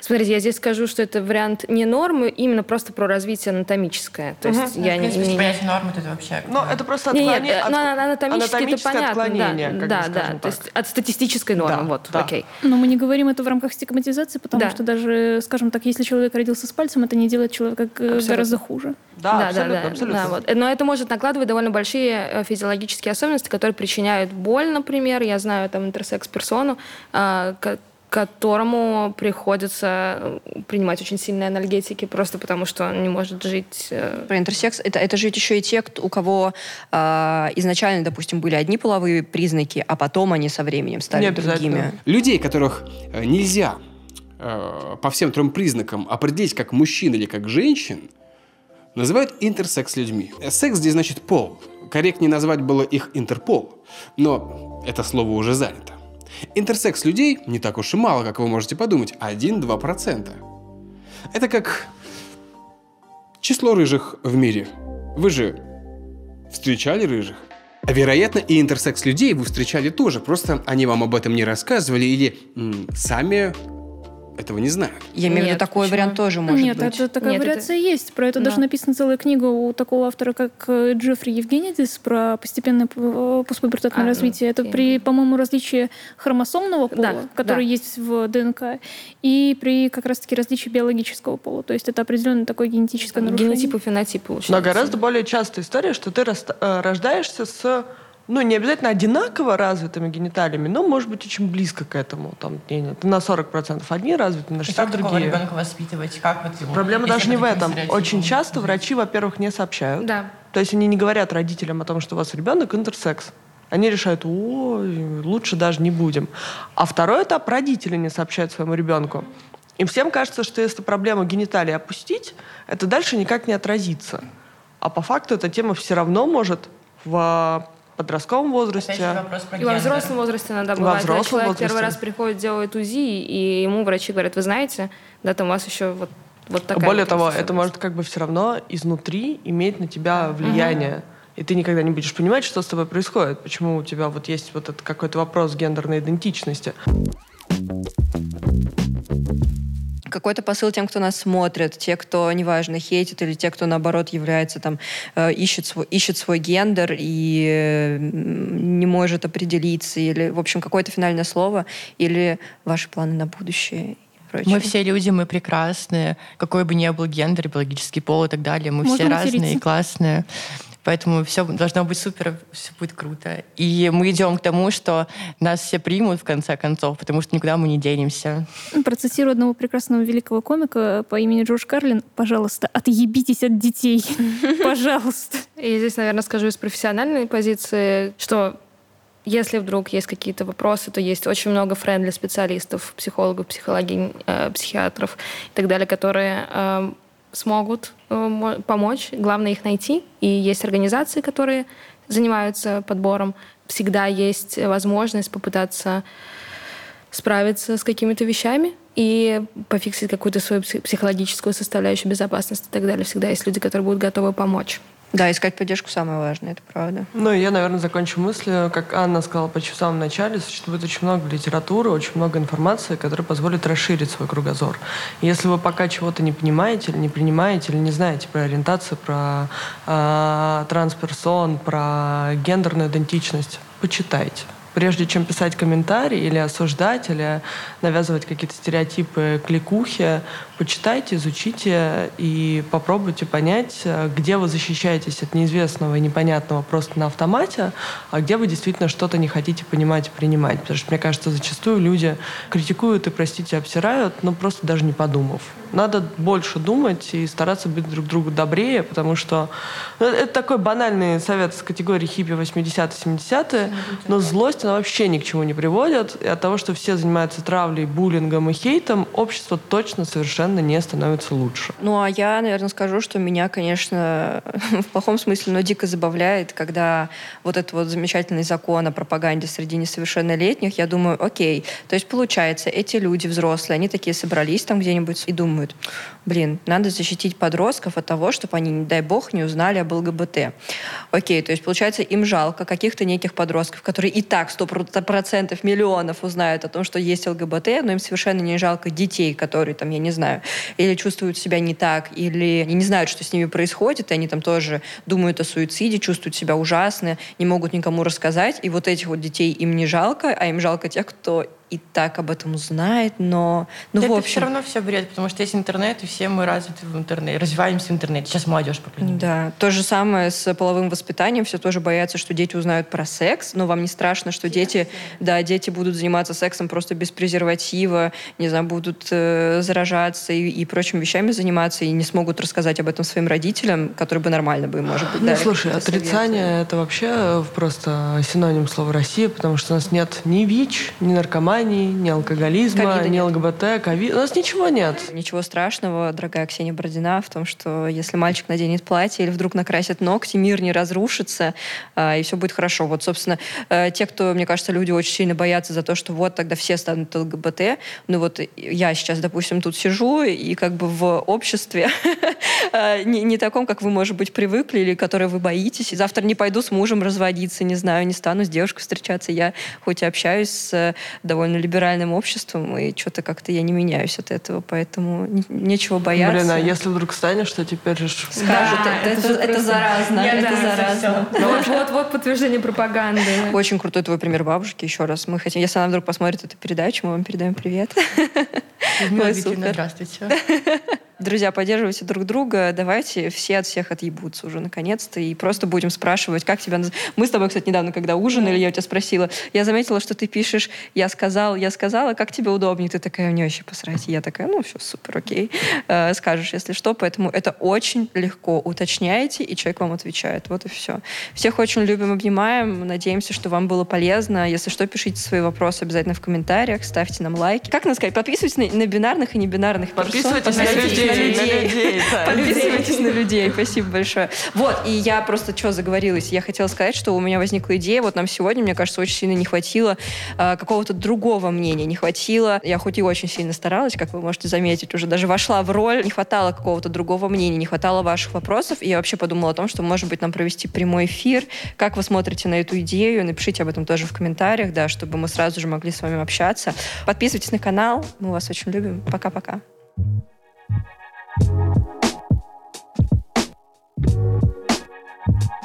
Смотрите, я здесь скажу, что это вариант не нормы, именно просто про развитие анатомическое. То есть Мгм. я Ну, в не... принципе, не- понятие нормы это вообще... Ну, это просто Не, нет, отклонение э, от- ну, ана- анатомически это анатомическое понятно. отклонение, да, как бы, да, скажем да. так. То есть от статистической нормы, вот, да. окей. Но мы не говорим это в рамках стигматизации, потому Да. что даже, скажем так, если человек родился с пальцем, это не делает человека э, Абсолютно. гораздо хуже. Да, абсолютно, да, абсолютно. да, вот. Но это может накладывать довольно большие э, физиологические особенности, которые причиняют боль, например. Я знаю там интерсекс-персону, а, которому приходится э, принимать очень сильные анальгетики просто потому, что он не может жить. э, Про интерсекс это, это же ведь еще и те, кто- у кого а, изначально, допустим, были одни половые признаки, а потом они со временем стали Не другими. Людей, которых э, нельзя э, по всем трем признакам определить как мужчин или как женщин, называют интерсекс-людьми. Э, Секс здесь значит пол. Корректнее назвать было их интерпол. Но это слово уже занято. Интерсекс людей не так уж и мало, как вы можете подумать. 1-2%. Это как число рыжих в мире. Вы же встречали рыжих? Вероятно, и интерсекс людей вы встречали тоже, просто они вам об этом не рассказывали или м, сами этого не знают. Я имею в виду, Нет, такой почему? вариант тоже может Нет, быть. это такая Нет, это- вариация есть. Про это Да. даже написана целая книга у такого автора, как э, Джеффри Евгенидис, про постепенное э, постпубертатное А, развитие. Это при, по-моему, различии хромосомного пола, Да, который да. есть в ДНК, и при как раз-таки различии биологического пола. То есть это определенное такое генетическое нарушение. Генотипы, фенотипы. Но получается. гораздо более частая история, что ты э, рождаешься с, ну, не обязательно одинаково развитыми гениталиями, но, может быть, очень близко к этому. Там, не, не, на 40% одни развиты, на И 60% как такого другие. ребенка воспитывать? Как вот его? Проблема если даже не в этом. Очень часто врачи, во-первых, не сообщают. Да. То есть они не говорят родителям о том, что у вас ребенок интерсекс. Они решают, ой, лучше даже не будем. А второй этап родители не сообщают своему ребенку. Им всем кажется, что если проблему гениталии опустить, это дальше никак не отразится. А по факту эта тема все равно может в подростковом возрасте. Опять же вопрос про И во взрослом возрасте иногда Во бывает, когда взрослом человек возрасте. первый раз приходит, делает УЗИ, и ему врачи говорят, вы знаете, да, там у вас еще вот, вот такая Более вот того, особенность». это может как бы все равно изнутри иметь на тебя влияние. И ты никогда не будешь понимать, что с тобой происходит, почему у тебя вот есть вот этот какой-то вопрос гендерной идентичности. Какой-то посыл тем, кто нас смотрит, те, кто, неважно, хейтит, или те, кто, наоборот, является там, э, ищет, свой, ищет свой гендер и э, не может определиться, или, в общем, какое-то финальное слово, или ваши планы на будущее прочее. Мы все люди, мы прекрасные. Какой бы ни был гендер, биологический пол и так далее, мы Можно все разные материться. и классные. Поэтому все должно быть супер, все будет круто. И мы идем к тому, что нас все примут в конце концов, потому что никуда мы не денемся. Процитирую одного прекрасного великого комика по имени Джордж Карлин. Пожалуйста, отъебитесь от детей. Пожалуйста. И здесь, наверное, скажу из профессиональной позиции, что если вдруг есть какие-то вопросы, то есть очень много френдли специалистов, психологов, психологинь, э, психиатров и так далее, которые э, смогут э, мо- помочь. Главное их найти. И есть организации, которые занимаются подбором. Всегда есть возможность попытаться справиться с какими-то вещами и пофиксить какую-то свою пси- психологическую составляющую безопасности и так далее. Всегда есть люди, которые будут готовы помочь. Да, искать поддержку самое важное, это правда. Ну, я, наверное, закончу мыслью. Как Анна сказала почти в самом начале, существует очень много литературы, очень много информации, которая позволит расширить свой кругозор. Если вы пока чего-то не понимаете или не принимаете, или не знаете про ориентацию, про э, трансперсон, про гендерную идентичность, почитайте. Прежде чем писать комментарии или осуждать, или навязывать какие-то стереотипы, кликухи, почитайте, изучите и попробуйте понять, э, где вы защищаетесь от неизвестного и непонятного просто на автомате, а где вы действительно что-то не хотите понимать и принимать. Потому что, мне кажется, зачастую люди критикуют и, простите, обсирают, но просто даже не подумав. Надо больше думать и стараться быть друг другу добрее, потому что ну, это такой банальный совет с категории хиппи 80-70-е, но злость, она вообще ни к чему не приводит. И от того, что все занимаются травлей, буллингом и хейтом, общество точно совершенно не становится лучше. Ну, а я, наверное, скажу, что меня, конечно, в плохом смысле, но дико забавляет, когда вот этот вот замечательный закон о пропаганде среди несовершеннолетних, я думаю, окей, то есть получается, эти люди взрослые, они такие собрались там где-нибудь и думают, блин, надо защитить подростков от того, чтобы они, не дай бог, не узнали об ЛГБТ. Окей, то есть получается, им жалко каких-то неких подростков, которые и так так, сто процентов миллионов узнают о том, что есть ЛГБТ, но им совершенно не жалко детей, которые там, я не знаю, или чувствуют себя не так, или не знают, что с ними происходит, и они там тоже думают о суициде, чувствуют себя ужасно, не могут никому рассказать, и вот этих вот детей им не жалко, а им жалко тех, кто и так об этом узнает, но... Ну, это в общем... все равно все бред, потому что есть интернет, и все мы развиты в интернете, развиваемся в интернете. Сейчас молодежь, по крайней мере. Да. То же самое с половым воспитанием. Все тоже боятся, что дети узнают про секс, но вам не страшно, что дети, да, дети будут заниматься сексом просто без презерватива, не знаю, будут э, заражаться и, и прочими вещами заниматься, и не смогут рассказать об этом своим родителям, которые бы нормально бы, может быть, Ну, слушай, отрицание — это вообще просто синоним слова «Россия», потому что у нас нет ни ВИЧ, ни наркомании, ни алкоголизма, Ковида ни нет. ЛГБТ, ковид. У нас ничего нет. Ничего страшного, дорогая Ксения Бородина, в том, что если мальчик наденет платье или вдруг накрасит ногти, мир не разрушится, а, и все будет хорошо. Вот, собственно, э, те, кто, мне кажется, люди очень сильно боятся за то, что вот тогда все станут ЛГБТ. Ну вот я сейчас, допустим, тут сижу, и как бы в обществе э, не, не таком, как вы, может быть, привыкли, или которое вы боитесь. И завтра не пойду с мужем разводиться, не знаю, не стану с девушкой встречаться. Я хоть и общаюсь с э, довольно либеральным обществом, и что-то как-то я не меняюсь от этого, поэтому не- нечего бояться. Блин, а если вдруг станешь, то теперь же... Скажут, это, это- это просто- заразно, Я это да, заразно. Вот, вот, вот подтверждение пропаганды. Очень крутой твой пример бабушки. Еще раз мы хотим, если она вдруг посмотрит эту передачу, мы вам передаем привет. Людмила супер. здравствуйте. Друзья, поддерживайте друг друга. Давайте все от всех отъебутся уже наконец-то. И просто будем спрашивать, как тебя наз- Мы с тобой, кстати, недавно, когда ужинали, я у тебя спросила, я заметила, что ты пишешь «я сказал, я сказала», как тебе удобнее? Ты такая, мне вообще посрать. И я такая, ну все, супер, окей. Э, Скажешь, если что. Поэтому это очень легко. Уточняете, и человек вам отвечает. Вот и все. Всех очень любим, обнимаем. Надеемся, что вам было полезно. Если что, пишите свои вопросы обязательно в комментариях, ставьте нам лайки. Как нам сказать? Подписывайтесь на, на бинарных и небинарных персон. Подписывайтесь на людей, на людей, да. Подписывайтесь на людей. Спасибо большое. Вот, и я просто что заговорилась? Я хотела сказать, что у меня возникла идея. Вот нам сегодня, мне кажется, очень сильно не хватило э, какого-то другого мнения. Не хватило. Я хоть и очень сильно старалась, как вы можете заметить, уже даже вошла в роль. Не хватало какого-то другого мнения, не хватало ваших вопросов. И я вообще подумала о том, что, может быть, нам провести прямой эфир. Как вы смотрите на эту идею? Напишите об этом тоже в комментариях, да, чтобы мы сразу же могли с вами общаться. Подписывайтесь на канал. Мы вас очень любим. Пока-пока. Thank you.